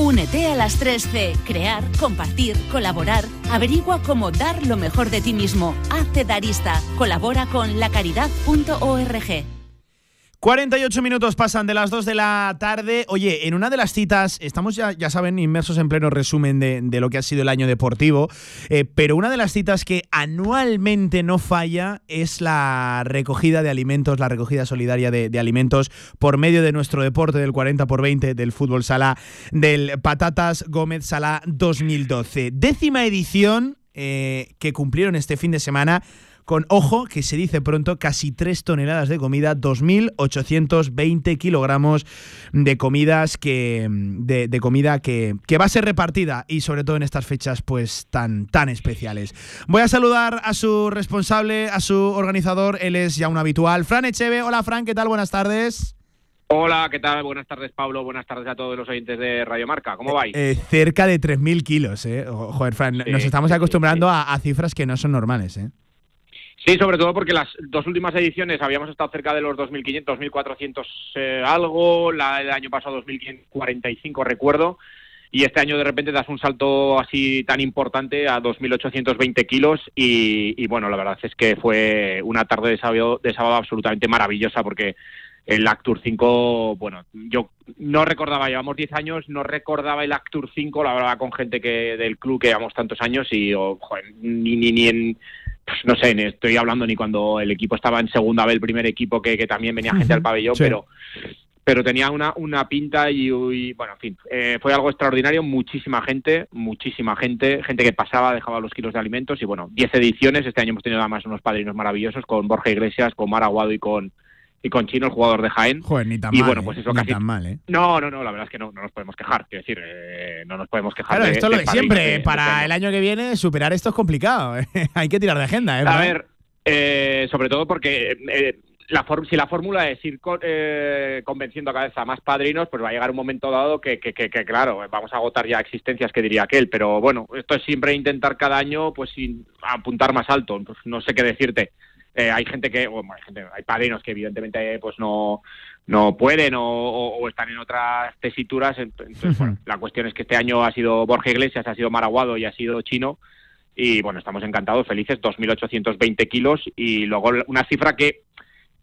Únete a las 3C. Crear, compartir, colaborar. Averigua cómo dar lo mejor de ti mismo. Hazte darista. Colabora con lacaridad.org. 48 minutos pasan de las 2 de la tarde. Oye, en una de las citas, estamos ya, ya saben, inmersos en pleno resumen de, lo que ha sido el año deportivo, eh, pero una de las citas que anualmente no falla es la recogida de alimentos, la recogida solidaria de, alimentos por medio de nuestro deporte del 40 por 20 del fútbol sala del Patatas Gómez Sala 2012. Décima edición eh, que cumplieron este fin de semana con, ojo, que se dice pronto, casi 3 toneladas de comida, 2.820 kilogramos de comidas que, de, comida que, que, va a ser repartida y sobre todo en estas fechas pues tan, tan especiales. Voy a saludar a su responsable, a su organizador, él es ya un habitual, Fran Echeve. Hola Fran, ¿qué tal? Buenas tardes. Hola, ¿qué tal? Buenas tardes, Pablo. Buenas tardes a todos los oyentes de Radio Marca. ¿Cómo vais? Eh, cerca de 3.000 kilos, ¿eh? Joder, Fran, nos estamos acostumbrando a, a, cifras que no son normales, ¿eh? Sí, sobre todo porque las dos últimas ediciones habíamos estado cerca de los 2.500, 2.400 eh, algo, la del año pasado 2.545 recuerdo, y este año de repente das un salto así tan importante a 2.820 kilos y, bueno, la verdad es que fue una tarde de sábado, absolutamente maravillosa porque el Actur 5, bueno, yo no recordaba, llevamos 10 años, no recordaba el Actur 5, la verdad, con gente que del club que llevamos tantos años y, oh, ni, ni, ni en no sé, estoy hablando ni cuando el equipo estaba en segunda vez, el primer equipo, que, que también venía gente al pabellón, pero pero tenía una, una pinta y, bueno, en fin, eh, fue algo extraordinario, muchísima gente, muchísima gente, gente que pasaba, dejaba los kilos de alimentos y bueno, 10 ediciones, este año hemos tenido además unos padrinos maravillosos con Borja Iglesias, con Maraguado y con y con Chino, el jugador de Jaén. Joder, ni tan y mal. bueno, eh, pues eso ni casi- tan mal, ¿eh? No, no, no, la verdad es que no, no nos podemos quejar, quiero decir, eh, no nos podemos quejar. Claro, de- esto es lo de siempre. de- Para el año que viene, superar esto es complicado. ¿eh? Hay que tirar de agenda, ¿eh? A ver, eh, sobre todo porque eh, la si la fórmula es ir co- eh, convenciendo a cada vez a más padrinos, pues va a llegar un momento dado que, que, que- que, claro, vamos a agotar ya existencias que diría aquel. Pero bueno, esto es siempre intentar cada año pues sin apuntar más alto. Pues, no sé qué decirte. Eh, hay gente que, bueno, hay, gente, hay padrinos que evidentemente pues no no pueden o, o- o están en otras tesituras. Entonces, bueno, la cuestión es que este año ha sido Borja Iglesias, ha sido Maraguado y ha sido Chino. Y bueno, estamos encantados, felices, 2.820 kilos y luego una cifra que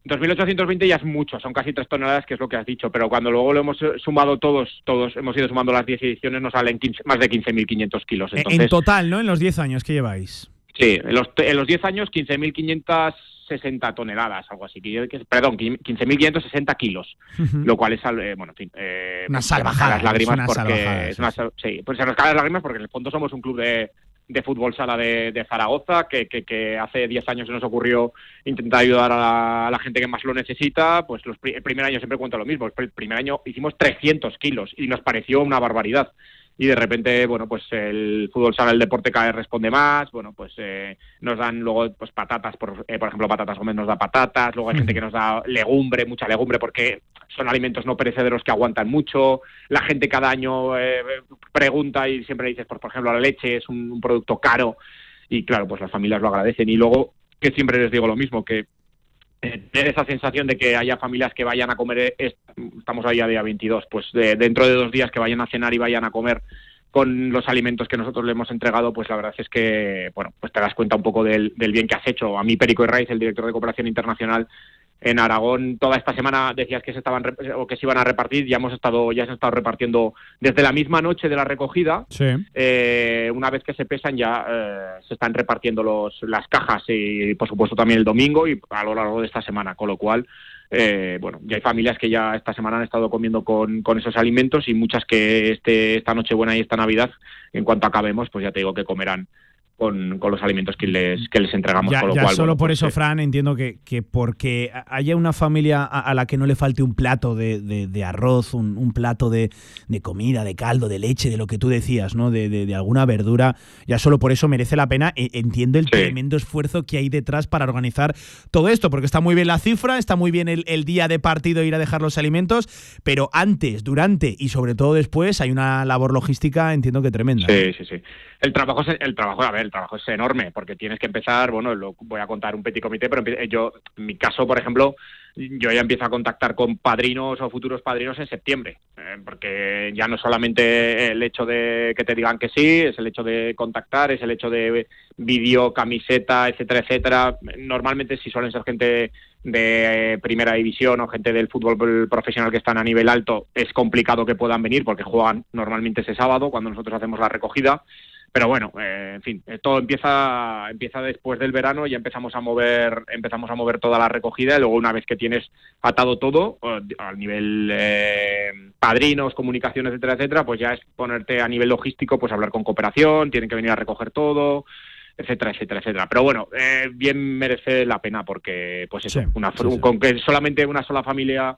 2.820 ya es mucho, son casi tres toneladas, que es lo que has dicho, pero cuando luego lo hemos eh, sumado todos, todos hemos ido sumando las 10 ediciones, nos salen 15 más de 15.500 kilos. Entonces, en total, ¿no? En los 10 años que lleváis. Sí, en los, en los 10 años 15.560 toneladas, algo así, que- que- perdón, 15.560 kilos, lo cual es, eh, bueno, en fin, eh, Una salvajada, las lágrimas una porque salvajada, es una sí, pues se nos caen las lágrimas porque en el fondo somos un club de, de fútbol sala de, de Zaragoza que, que, que hace 10 años se nos ocurrió intentar ayudar a la, a la gente que más lo necesita, pues los, el primer año siempre cuento lo mismo, el primer año hicimos 300 kilos y nos pareció una barbaridad y de repente, bueno, pues el fútbol sala, el deporte cada vez responde más, bueno, pues eh, nos dan luego pues patatas, por, eh, por ejemplo, Patatas Gómez nos da patatas, luego hay gente que nos da legumbre, mucha legumbre, porque son alimentos no perecederos que aguantan mucho, la gente cada año eh, pregunta y siempre dices, por, por ejemplo, la leche es un, producto caro. Y claro, pues las familias lo agradecen. Y luego que siempre les digo lo mismo, que tener esa sensación de que haya familias que vayan a comer, eh, es- estamos ahí a día 22, pues de- dentro de dos días que vayan a cenar y vayan a comer con los alimentos que nosotros le hemos entregado, pues la verdad es que, bueno, pues te das cuenta un poco del, del bien que has hecho. A mí, Perico Herraiz, el director de Cooperación Internacional en Aragón, toda esta semana decías que se estaban o que se iban a repartir, ya hemos estado, ya se han estado repartiendo desde la misma noche de la recogida, Sí. eh, una vez que se pesan ya eh, se están repartiendo los, las cajas y por supuesto también el domingo y a lo largo de esta semana, con lo cual eh, bueno, ya hay familias que ya esta semana han estado comiendo con, con esos alimentos y muchas que este, esta Nochebuena y esta Navidad, en cuanto acabemos, pues ya te digo que comerán con, con los alimentos que les, que les entregamos. Ya, con lo ya cual, solo bueno, por pues, eso, Fran, entiendo que, que porque haya una familia a, a la que no le falte un plato de, de- de arroz, un, un plato de, de comida, de caldo, de leche, de lo que tú decías, ¿no? De, de- de alguna verdura, ya solo por eso merece la pena. E- Entiendo el tremendo esfuerzo que hay detrás para organizar todo esto, porque está muy bien la cifra, está muy bien el, el día de partido ir a dejar los alimentos, pero antes, durante y sobre todo después hay una labor logística, entiendo que tremenda. Sí, sí, sí. El trabajo es el trabajo, a ver, el trabajo es enorme porque tienes que empezar, bueno, lo voy a contar un petit comité, pero yo en mi caso, por ejemplo, yo ya empiezo a contactar con padrinos o futuros padrinos en septiembre, eh, porque ya no solamente el hecho de que te digan que sí, es el hecho de contactar, es el hecho de vídeo, camiseta, etcétera, etcétera. Normalmente si suelen ser gente de primera división o gente del fútbol profesional que están a nivel alto, es complicado que puedan venir porque juegan normalmente ese sábado cuando nosotros hacemos la recogida. Pero bueno, eh, en fin, eh, todo empieza empieza después del verano y ya empezamos a mover empezamos a mover toda la recogida y luego una vez que tienes atado todo al nivel eh, padrinos, comunicación, etcétera, etcétera, pues ya es ponerte a nivel logístico, pues hablar con cooperación, tienen que venir a recoger todo, etcétera, etcétera, etcétera. Pero bueno, eh, bien merece la pena porque, pues eso, Sí, una, sí, sí. con que solamente una sola familia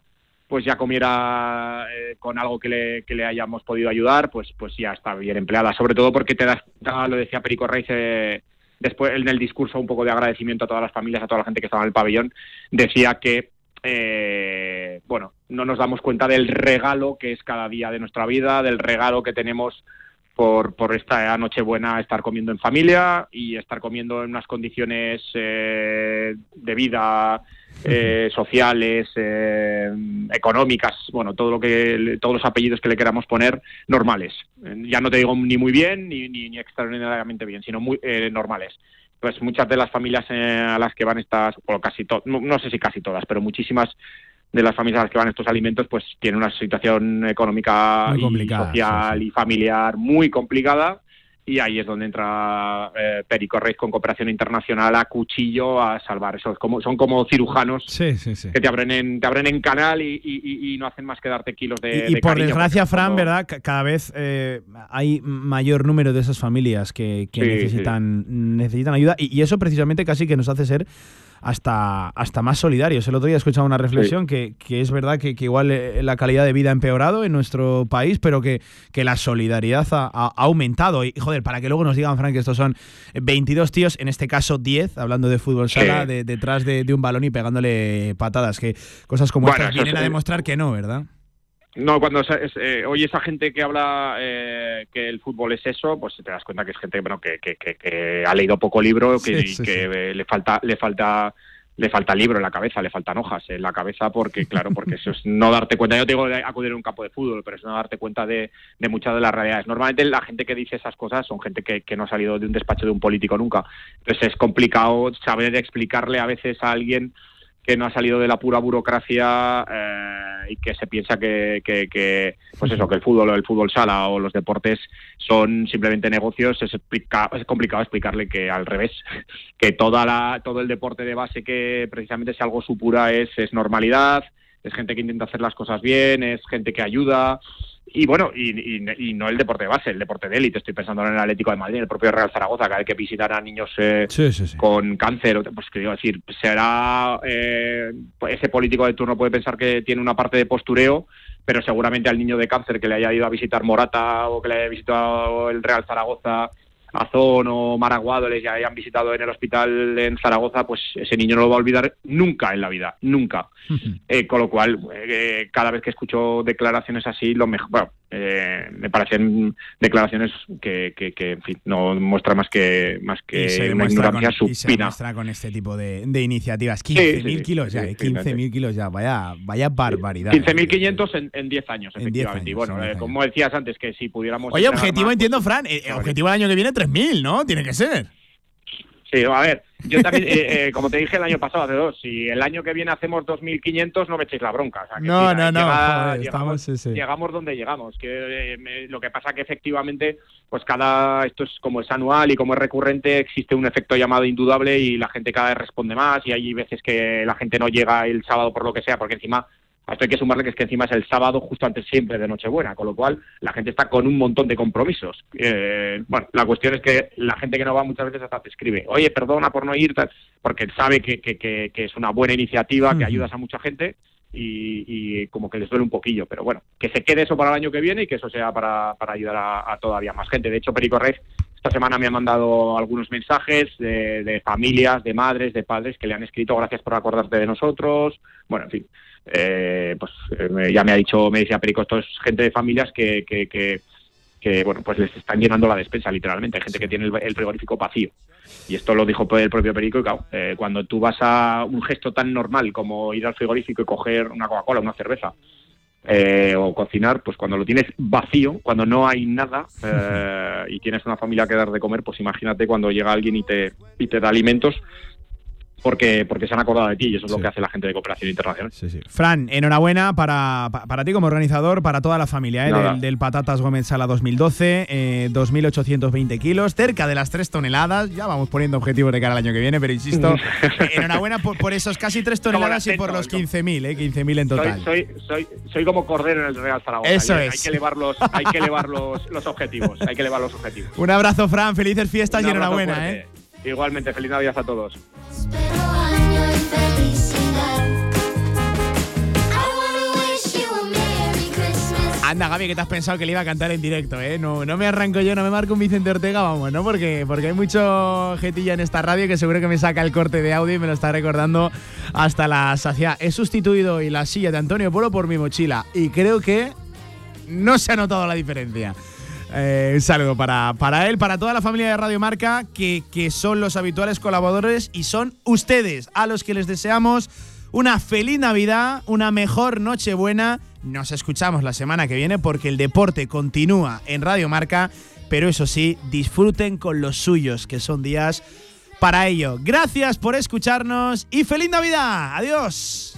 pues ya comiera eh, con algo que le, que le hayamos podido ayudar, pues, pues ya está bien empleada. Sobre todo porque te das, lo decía Perico Reis eh, después en el discurso un poco de agradecimiento a todas las familias, a toda la gente que estaba en el pabellón, decía que eh, bueno, no nos damos cuenta del regalo que es cada día de nuestra vida, del regalo que tenemos por, por esta Nochebuena estar comiendo en familia y estar comiendo en unas condiciones eh, de vida eh, sociales, eh, económicas, bueno, todo lo que todos los apellidos que le queramos poner normales. Ya no te digo ni muy bien ni, ni, ni extraordinariamente bien, sino muy eh, normales. Pues muchas de las familias eh, a las que van estas, o casi todas, no, no sé si casi todas, pero muchísimas de las familias a las que van estos alimentos, pues tienen una situación económica y social y familiar muy complicada y ahí es donde entra eh, Perico Reis con cooperación internacional a cuchillo a salvar eso. como, son como cirujanos que te abren en, te abren en canal y, no hacen más que darte kilos de. Y, por desgracia, Fran, ¿verdad? cada vez eh, hay mayor número de esas familias que, necesitan, necesitan ayuda y eso precisamente casi que nos hace ser hasta, hasta más solidarios. El otro día he escuchado una reflexión que, es verdad que, igual eh, la calidad de vida ha empeorado en nuestro país, pero que, que la solidaridad ha, aumentado. Y joder, para que luego nos digan, Frank, que estos son 22 tíos, en este caso 10, hablando de fútbol sala, detrás de, un balón y pegándole patadas. Que cosas como estas vienen a demostrar que no, ¿verdad? No, cuando eh, oye esa gente que habla eh, que el fútbol es eso, pues te das cuenta que es gente bueno, que, que, que, ha leído poco libro que, y que le falta le falta le falta libro en la cabeza, le faltan hojas en la cabeza porque, claro, porque eso es no darte cuenta. Yo te digo de acudir a un campo de fútbol, pero es no darte cuenta de, de muchas de las realidades. Normalmente la gente que dice esas cosas son gente que, que no ha salido de un despacho de un político nunca. Entonces es complicado saber explicarle a veces a alguien que no ha salido de la pura burocracia eh, y que se piensa que, que, pues eso que el fútbol o el fútbol sala o los deportes son simplemente negocios es, es complicado explicarle que al revés que toda la todo el deporte de base que precisamente si algo supura es es normalidad es gente que intenta hacer las cosas bien es gente que ayuda y bueno, y, no el deporte de base, el deporte de élite. Estoy pensando en el Atlético de Madrid, el propio Real Zaragoza, cada vez que visitar a niños eh, con cáncer. Pues quiero decir, será eh, ese político de turno puede pensar que tiene una parte de postureo, pero seguramente al niño de cáncer que le haya ido a visitar Morata o que le haya visitado el Real Zaragoza Azón o Maraguado les ya hayan visitado en el hospital en Zaragoza, pues ese niño no lo va a olvidar nunca en la vida, nunca. Eh, con lo cual, eh, cada vez que escucho declaraciones así, lo mejor, eh, me parecen declaraciones que, que, en fin, no muestra más que más que una ignorancia con, supina. se con este tipo de, iniciativas. 15.000 kilos ya, 15.000 kilos ya, vaya, vaya barbaridad. 15.500 en, en 10 años, efectivamente. y bueno, como decías antes, que si pudiéramos... Oye, objetivo, entiendo, Fran, objetivo el año que viene 3.000, ¿no? Tiene que ser. Sí, a ver, yo también, eh, eh, como te dije el año pasado, hace dos, si el año que viene hacemos 2.500, no me echéis la bronca. no, no, no, llegamos, donde llegamos. Que eh, lo que pasa que efectivamente, pues cada, esto es como es anual y como es recurrente, existe un efecto llamado indudable y la gente cada vez responde más y hay veces que la gente no llega el sábado por lo que sea, porque encima esto hay que sumarle que es que encima es el sábado justo antes siempre de Nochebuena, con lo cual la gente está con un montón de compromisos. Eh, bueno, la cuestión es que la gente que no va muchas veces hasta te escribe, oye, perdona por no ir, porque sabe que, que, que, es una buena iniciativa, que ayudas a mucha gente y, como que les duele un poquillo, pero bueno, que se quede eso para el año que viene y que eso sea para, para ayudar a, todavía más gente. De hecho, Perico Reyes esta semana me ha mandado algunos mensajes de, de, familias, de madres, de padres que le han escrito gracias por acordarte de nosotros. Bueno, en fin, eh, pues eh, ya me ha dicho, me decía Perico, esto es gente de familias que, que, bueno, pues les están llenando la despensa literalmente. Hay gente que tiene el, frigorífico vacío. Y esto lo dijo el propio Perico y claro, eh, cuando tú vas a un gesto tan normal como ir al frigorífico y coger una Coca-Cola, una cerveza, o cocinar, pues cuando lo tienes vacío, cuando no hay nada y tienes una familia que dar de comer, pues imagínate cuando llega alguien y te, y te da alimentos, porque, porque se han acordado de ti y eso es lo que hace la gente de cooperación internacional. Fran, enhorabuena para, para, ti como organizador, para toda la familia ¿eh? del, Patatas Gómez Sala 2012, eh, 2.820 kilos, cerca de las 3 toneladas. Ya vamos poniendo objetivos de cara al año que viene, pero insisto, eh, enhorabuena por, por, esos casi 3 toneladas y por los 15.000, ¿eh? 15.000 en total. Soy, soy, soy, como cordero en el Real Zaragoza. Eso hay, es. Hay que elevar los, hay que elevar los, los objetivos. Hay que elevar los objetivos. Un abrazo, Fran. Felices fiestas y enhorabuena. ¿eh? Igualmente, feliz Navidad a todos. Anda, Gaby, que te has pensado que le iba a cantar en directo, ¿eh? No, no me arranco yo, no me marco un Vicente Ortega, vamos, ¿no? Porque, porque hay mucho jetilla en esta radio que seguro que me saca el corte de audio y me lo está recordando hasta la saciedad. He sustituido hoy la silla de Antonio Polo por mi mochila y creo que no se ha notado la diferencia. Eh, un saludo para, para él, para toda la familia de Radio Marca, que, que son los habituales colaboradores y son ustedes, a los que les deseamos una feliz Navidad, una mejor Nochebuena. Nos escuchamos la semana que viene porque el deporte continúa en Radio Marca, pero eso sí, disfruten con los suyos, que son días para ello. Gracias por escucharnos y feliz Navidad. Adiós.